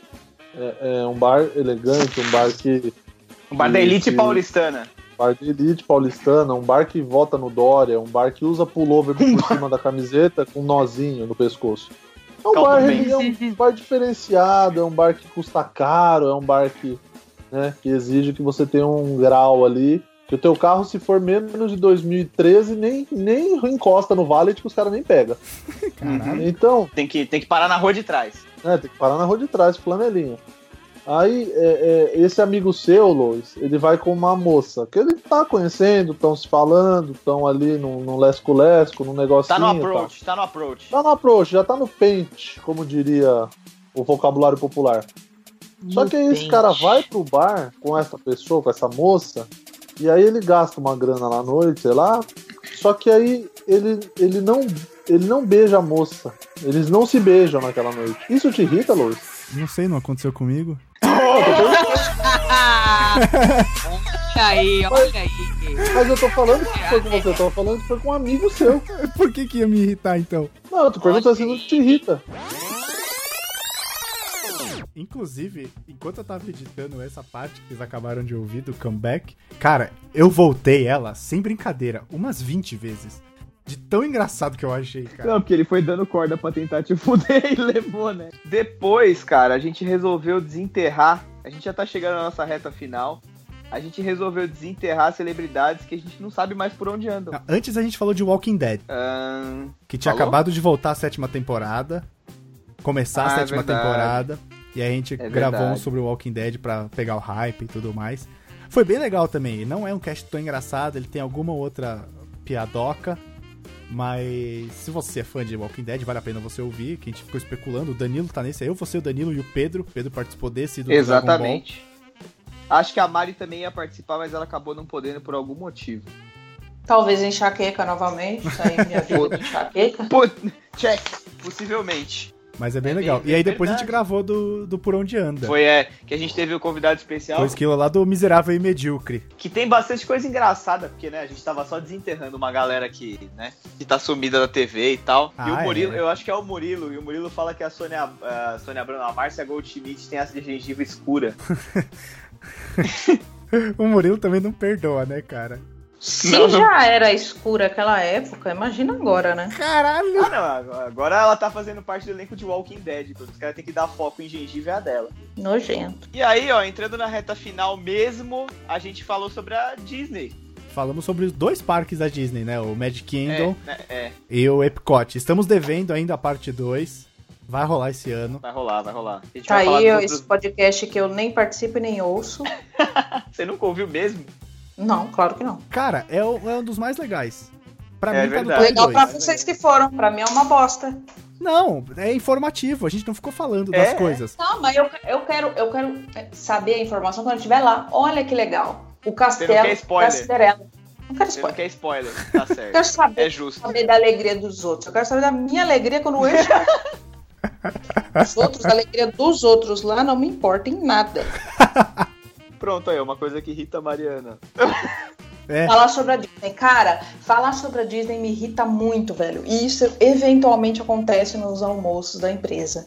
é, é um bar elegante, um bar que. Um bar da elite que- paulistana. Bar de elite paulistana, um bar que vota no Dória, um bar que usa pullover por [laughs] cima da camiseta com um nozinho no pescoço. É um, bar, Calma, é um [laughs] bar diferenciado, é um bar que custa caro, é um bar que, né, que exige que você tenha um grau ali. Que o teu carro, se for menos de 2013, nem, nem encosta no valet que os caras nem pegam. [laughs] Então, Tem que, tem que parar na rua de trás. é, tem que parar na rua de trás, flanelinha. Aí, é, é, esse amigo seu, Lois, ele vai com uma moça que ele tá conhecendo, estão se falando, estão ali num, num lesco-lesco, num negocinho. Tá no approach, tá no approach. Tá no approach, já tá no pente, como diria o vocabulário popular. Só que aí esse pente. cara vai pro bar com essa pessoa, com essa moça, e aí ele gasta uma grana lá à noite, sei lá. Só que aí ele, ele não ele não beija a moça. Eles não se beijam naquela noite. Isso te irrita, Lois? Não sei, não aconteceu comigo. Olha aí, olha aí. Mas eu tô falando que foi com você, eu tô falando que foi com um amigo seu. Por que, que ia me irritar então? Não, eu tô perguntando se não te irrita. Inclusive, enquanto eu tava editando essa parte que vocês acabaram de ouvir do comeback, cara, eu voltei ela, sem brincadeira, umas 20 vezes. De tão engraçado que eu achei, cara. Não, porque ele foi dando corda pra tentar te [laughs] fuder e levou, né? Depois, cara, a gente resolveu desenterrar. A gente já tá chegando na nossa reta final. A gente resolveu desenterrar celebridades que a gente não sabe mais por onde andam. Antes a gente falou de Walking Dead, Ahn, que tinha falou? acabado de voltar a sétima temporada, começar Ah, a é sétima verdade. temporada, e aí a gente É gravou um verdade. sobre o Walking Dead pra pegar o hype e tudo mais. Foi bem legal também, não é um cast tão engraçado, ele tem alguma outra piadoca, mas se você é fã de Walking Dead, vale a pena você ouvir, que a gente ficou especulando, o Danilo tá nesse aí, eu, você, o Danilo e o Pedro, o Pedro participou desse e do. Exatamente. Acho que a Mari também ia participar, mas ela acabou não podendo por algum motivo. Talvez enxaqueca novamente, sair minha [laughs] vida de enxaqueca. Check, possivelmente. Mas é bem legal. bem- e aí é depois a gente verdade. gravou do, do Por Onde Anda. Foi é que a gente teve o convidado especial. Foi esquilo lá do Miserável e Medíocre. Que tem bastante coisa engraçada, porque, né, a gente tava só desenterrando uma galera que, né, que tá sumida da TV e tal. e o Ah, Murilo, é. eu acho que é o Murilo, e o Murilo fala que a Sônia, a Sônia Abrão, a Márcia Goldschmidt tem essa de gengiva escura. [laughs] O Murilo também não perdoa, né, cara? Se já era escura aquela época, imagina agora, né? Caralho! Ah, não, agora- ela tá fazendo parte do elenco de Walking Dead, quando os caras têm que dar foco em gengiva a dela. Nojento. E aí, ó, entrando na reta final mesmo, a gente falou sobre a Disney. Falamos sobre os dois parques da Disney, né? O Magic Kingdom É, né, é, e o Epcot. Estamos devendo ainda a parte 2. Vai rolar esse ano. vai rolar, vai rolar. A gente Tá aí outros- esse podcast que eu nem participo e nem ouço. [laughs] Você nunca ouviu mesmo? Não, claro que não. Cara, é, o- é um dos mais legais. Pra É mim, tá no verdade. top Legal pra 2. vocês que foram, pra mim é uma bosta. Não, é informativo. A gente não ficou falando É, das coisas. Não, mas eu, eu, quero, eu quero saber a informação quando eu estiver lá. Olha que legal. O Você castelo não quer spoiler? da Cinderela. Não quero Você não spoiler. quer spoiler, tá [laughs] Eu certo. quero saber, É justo. saber da alegria dos outros. Eu quero saber da minha alegria quando eu. [laughs] Os outros, a alegria dos outros lá não me importa em nada. [laughs] Pronto, aí, uma coisa que irrita a Mariana. É. Falar sobre a Disney. Cara, falar sobre a Disney me irrita muito, velho. E isso eventualmente acontece nos almoços da empresa.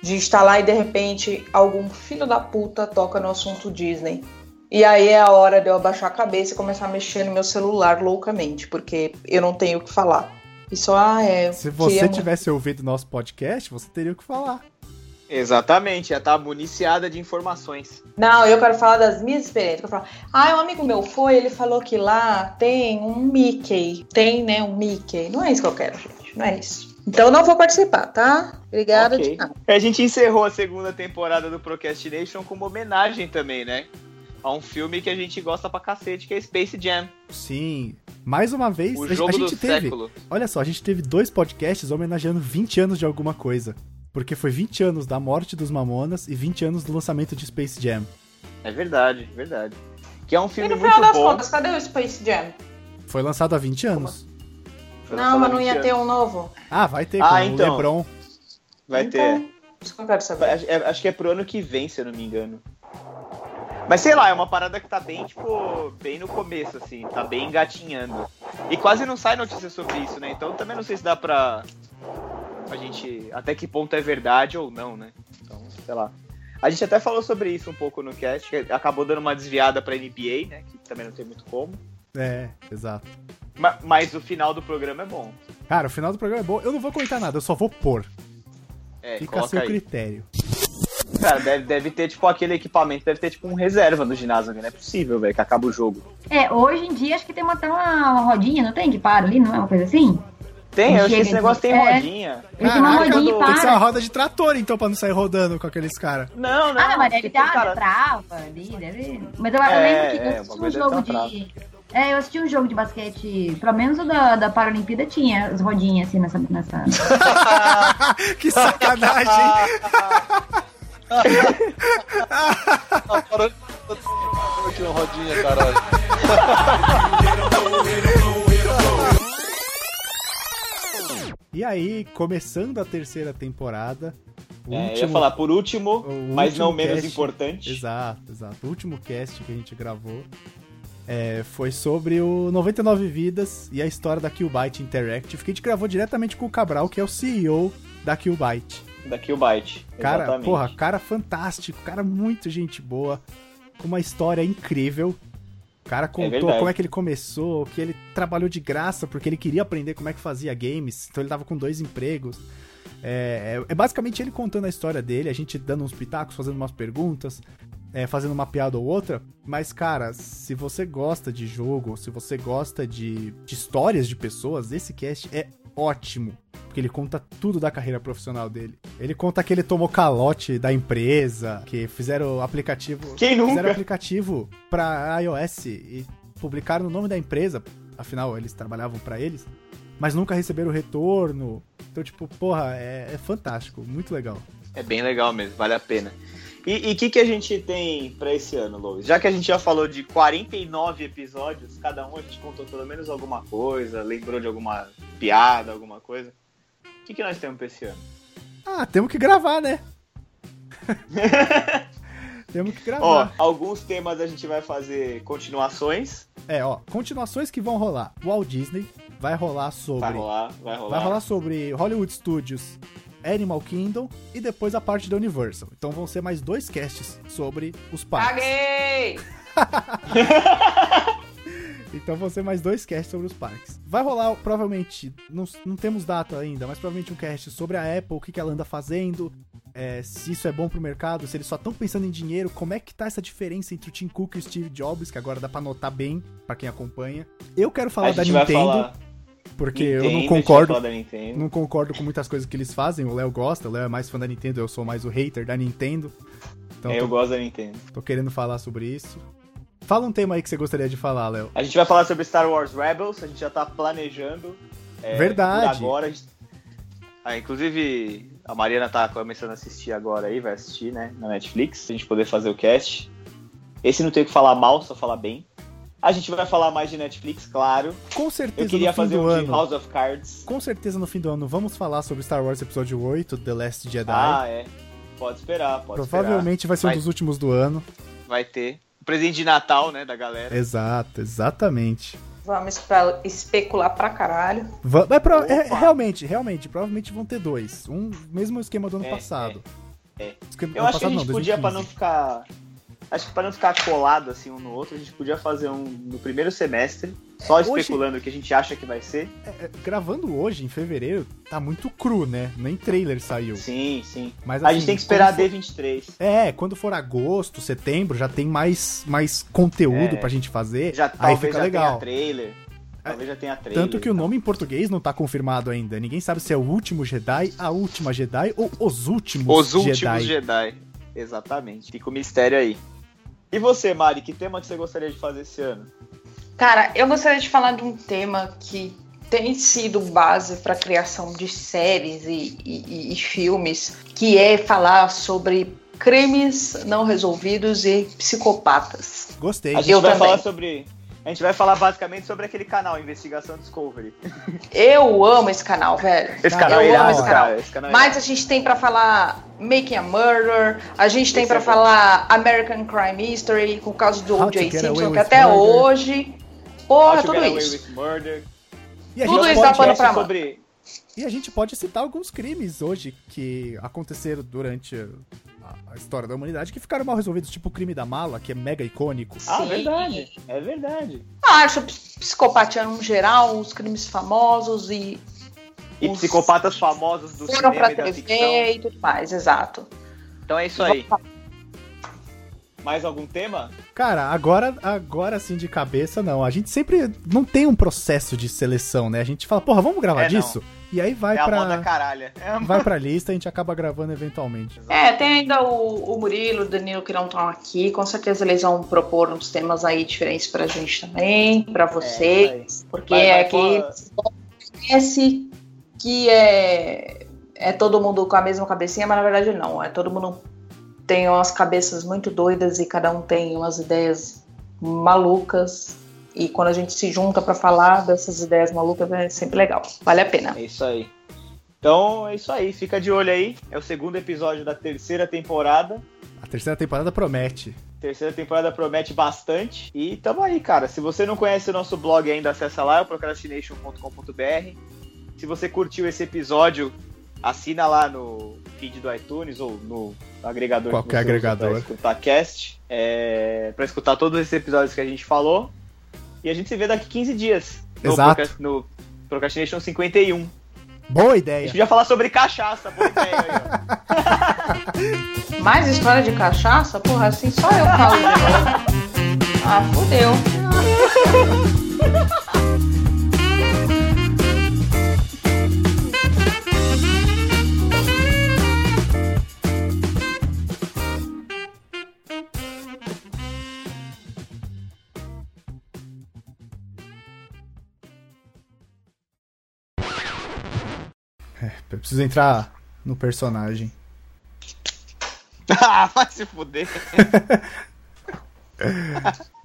De estar lá e de repente algum filho da puta toca no assunto Disney. E aí é a hora de eu abaixar a cabeça e começar a mexer no meu celular loucamente, porque eu não tenho o que falar. E só, ah, é. Se você tivesse ouvido nosso podcast, você teria o que falar. Exatamente, já tá municiada de informações. Não, eu quero falar das minhas experiências. Eu falar, ah, um amigo meu foi, ele falou que lá tem um Mickey. Tem, né, um Mickey. Não é isso que eu quero, gente. Não é isso. Então eu não vou participar, tá? Obrigada Ok. de nada. A gente encerrou a segunda temporada do Procrastination com uma homenagem também, né? A um filme que a gente gosta pra cacete, que é Space Jam. Sim. Mais uma vez, O a, jogo a gente do teve. século. Olha só, a gente teve dois podcasts homenageando 20 anos de alguma coisa. Porque foi 20 anos da morte dos Mamonas e 20 anos do lançamento de Space Jam. É verdade, verdade. Que é um E filme no muito final das bom. contas, cadê o Space Jam? Foi lançado há 20 anos. Não, mas não ia 20 ter anos. um novo. Ah, vai ter Ah, com então. o LeBron. Vai Então, ter. Isso que eu quero saber. Acho, é- acho que é pro ano que vem, se eu não me engano. Mas sei lá, é uma parada que tá bem, tipo, bem no começo, assim, tá bem engatinhando. E quase não sai notícia sobre isso, né? Então também não sei se dá pra. A gente. Até que ponto é verdade ou não, né? Então, sei lá. A gente até falou sobre isso um pouco no cast, que acabou dando uma desviada pra NBA, né? Que também não tem muito como. É, exato. Ma- Mas, o final do programa é bom. Cara, o final do programa é bom. Eu não vou comentar nada, eu só vou pôr. É, Fica a seu aí. critério. Cara, deve, deve ter, tipo, aquele equipamento, deve ter, tipo, um reserva no ginásio, né? Não é possível, velho, que acaba o jogo. É, hoje em dia acho que tem uma, até uma, uma rodinha, não tem? Que para ali, não é uma coisa assim? Tem, eu acho que esse negócio tem é. rodinha. Tem uma Caraca, rodinha tem que ser uma para. roda de trator, então, pra não sair rodando com aqueles caras. Não, não. Ah, não, mas deve ter tem cara- uma trava ali, deve... Mas eu, eu É, lembro que é, eu assisti um jogo uma de... É, eu assisti um jogo de basquete, pelo menos o da, da Paralimpíada tinha as rodinhas assim nessa... nessa... [laughs] que sacanagem! Aqui uma rodinha, caralho. [laughs] E aí, começando a terceira temporada. o É, eu ia falar por último, mas último não menos cast- importante. Exato, exato. O último cast que a gente gravou é, foi sobre o 99 Vidas e a história da Killbyte Interactive, que a gente gravou diretamente com o Cabral, que é o CEO da Killbyte. Da Killbyte. Cara, exatamente. porra, cara fantástico, cara muito gente boa, com uma história incrível. O cara contou verdade. como é que ele começou, que ele trabalhou de graça porque ele queria aprender como é que fazia games, então ele tava com dois empregos. É, é- é basicamente ele contando a história dele, a gente dando uns pitacos, fazendo umas perguntas, é, fazendo uma piada ou outra. Mas, cara, se você gosta de jogo, se você gosta de, de histórias de pessoas, esse cast é ótimo. Porque ele conta tudo da carreira profissional dele. Ele conta que ele tomou calote da empresa, que fizeram aplicativo. Quem nunca? Fizeram aplicativo pra iOS e publicaram o nome da empresa. Afinal, eles trabalhavam pra eles. Mas nunca receberam retorno. Então, tipo, porra, é, é fantástico. Muito legal. É bem legal mesmo, vale a pena. E o que, que a gente tem pra esse ano, Lois? Já que a gente já falou de 49 episódios, cada um a gente contou pelo menos alguma coisa, lembrou de alguma piada, alguma coisa. O que, que nós temos pra esse ano? Ah, temos que gravar, né? [laughs] temos que gravar. Ó, alguns temas a gente vai fazer continuações. É, ó, continuações que vão rolar. Walt Disney vai rolar sobre. Vai rolar, vai rolar. Vai rolar sobre Hollywood Studios, Animal Kingdom e depois a parte da Universal. Então vão ser mais dois casts sobre os parques. Caguei! [laughs] Então vão ser mais dois casts sobre os parques. Vai rolar, provavelmente, não, não temos data ainda, mas provavelmente um cast sobre a Apple, o que, que ela anda fazendo, é, se isso é bom pro mercado, se eles só estão pensando em dinheiro, como é que tá essa diferença entre o Tim Cook e o Steve Jobs, que agora dá pra notar bem pra quem acompanha. Eu quero falar da Nintendo. falar- Porque Nintendo, eu não concordo. Não concordo com muitas coisas que eles fazem. O Léo gosta, o Léo é mais fã da Nintendo, eu sou mais o hater da Nintendo. Então É, eu tô, gosto da Nintendo. tô querendo falar sobre isso. Fala um tema aí que você gostaria de falar, Léo. A gente vai falar sobre Star Wars Rebels, a gente já tá planejando. é, Verdade. agora. a gente- Ah, inclusive, a Mariana tá começando a assistir agora aí, vai assistir, né, na Netflix, pra gente poder fazer o cast. Esse não tem o que falar mal, só falar bem. A gente vai falar mais de Netflix, claro. Com certeza Eu queria no fim fazer do um de ano. House of Cards. Com certeza no fim do ano vamos falar sobre Star Wars Episódio 8, The Last Jedi. Ah, é. Pode esperar, pode Provavelmente vai ser um Vai- dos últimos do ano. Vai ter. O presente de Natal, né, da galera. Exato, exatamente. Vamos espe- especular pra caralho. Va- Mas pro- é, realmente, realmente, provavelmente vão ter dois. Um mesmo esquema do ano É, passado. É. Esquema- Eu ano acho que a passado gente não, podia, pra não 2015. ficar. Acho que para não ficar colado assim um no outro, a gente podia fazer um no primeiro semestre, só Hoje- especulando o que a gente acha que vai ser. É, gravando hoje, em fevereiro, tá muito cru, né? Nem trailer saiu. Sim, sim. Mas, a assim, gente tem que esperar quando for- D23. É, quando for agosto, setembro, já tem mais, mais conteúdo É. pra gente fazer. Já aí talvez fica já legal. tenha trailer. Talvez já tenha trailer. Tanto que o nome em português não tá confirmado ainda. Ninguém sabe se é o último Jedi, a última Jedi ou os últimos Os últimos Jedi. Jedi. Exatamente. Fica o mistério aí. E você, Mari, que tema que você gostaria de fazer esse ano? Cara, eu gostaria de falar de um tema que tem sido base para a criação de séries e, e- e filmes, que é falar sobre crimes não resolvidos e psicopatas. Gostei. A gente Eu vai também. falar sobre. A gente vai falar basicamente sobre aquele canal, Investigação Discovery. Eu amo esse canal, velho. Esse canal eu é amo esse canal. cara, esse canal é Mas a gente tem pra falar Making a Murder, a gente tem Esse pra é bom. falar American Crime History, com o caso do O.J. Simpson, que até Murder. hoje. Porra, tudo isso. E Tudo gente isso dá pano pra mão. sobre. e a gente pode citar alguns crimes hoje que aconteceram durante a, a história da humanidade que ficaram mal resolvidos, tipo o crime da mala, que é mega icônico. Ah, Sim. verdade. É verdade. Acho psicopatia no geral, os crimes famosos e E Os- psicopatas famosos do foram cinema pra e da TV ficção. e tudo mais, exato. Então é isso aí. Mais algum tema? Cara, agora, agora assim de cabeça, não. A gente sempre não tem um processo de seleção, né? A gente fala, porra, vamos gravar É, não. disso? E aí vai é moda pra. caralha. É a Vai pra lista e a gente acaba gravando eventualmente. É, tem ainda o, o Murilo, o Danilo que não estão aqui. Com certeza eles vão propor uns temas aí diferentes pra gente também, pra vocês. porque Vai- vai é que parece que é, é todo mundo com a mesma cabecinha, mas na verdade não. É todo mundo tem umas cabeças muito doidas e cada um tem umas ideias malucas. E quando a gente se junta pra falar dessas ideias malucas é sempre legal. Vale a pena. É isso aí. Então é isso aí, fica de olho aí. É o segundo episódio da terceira temporada. A terceira temporada promete. Terceira temporada promete bastante. E tamo aí, cara. Se você não conhece o nosso blog ainda, acessa lá, é o procrastination.com.br. Se você curtiu esse episódio, assina lá no feed do iTunes ou no agregador Qualquer que agregador. Pra escutar cast. É, pra escutar todos esses episódios que a gente falou. E a gente se vê daqui 15 dias. no Exato. Procra- No Procrastination 51. Boa A ideia. gente podia falar sobre cachaça, boa ideia aí, ó. [laughs] Mais história de cachaça? Porra, assim só eu falo. [laughs] Ah, fodeu. [laughs] Eu preciso entrar no personagem. [laughs] ah, vai se fuder. [laughs]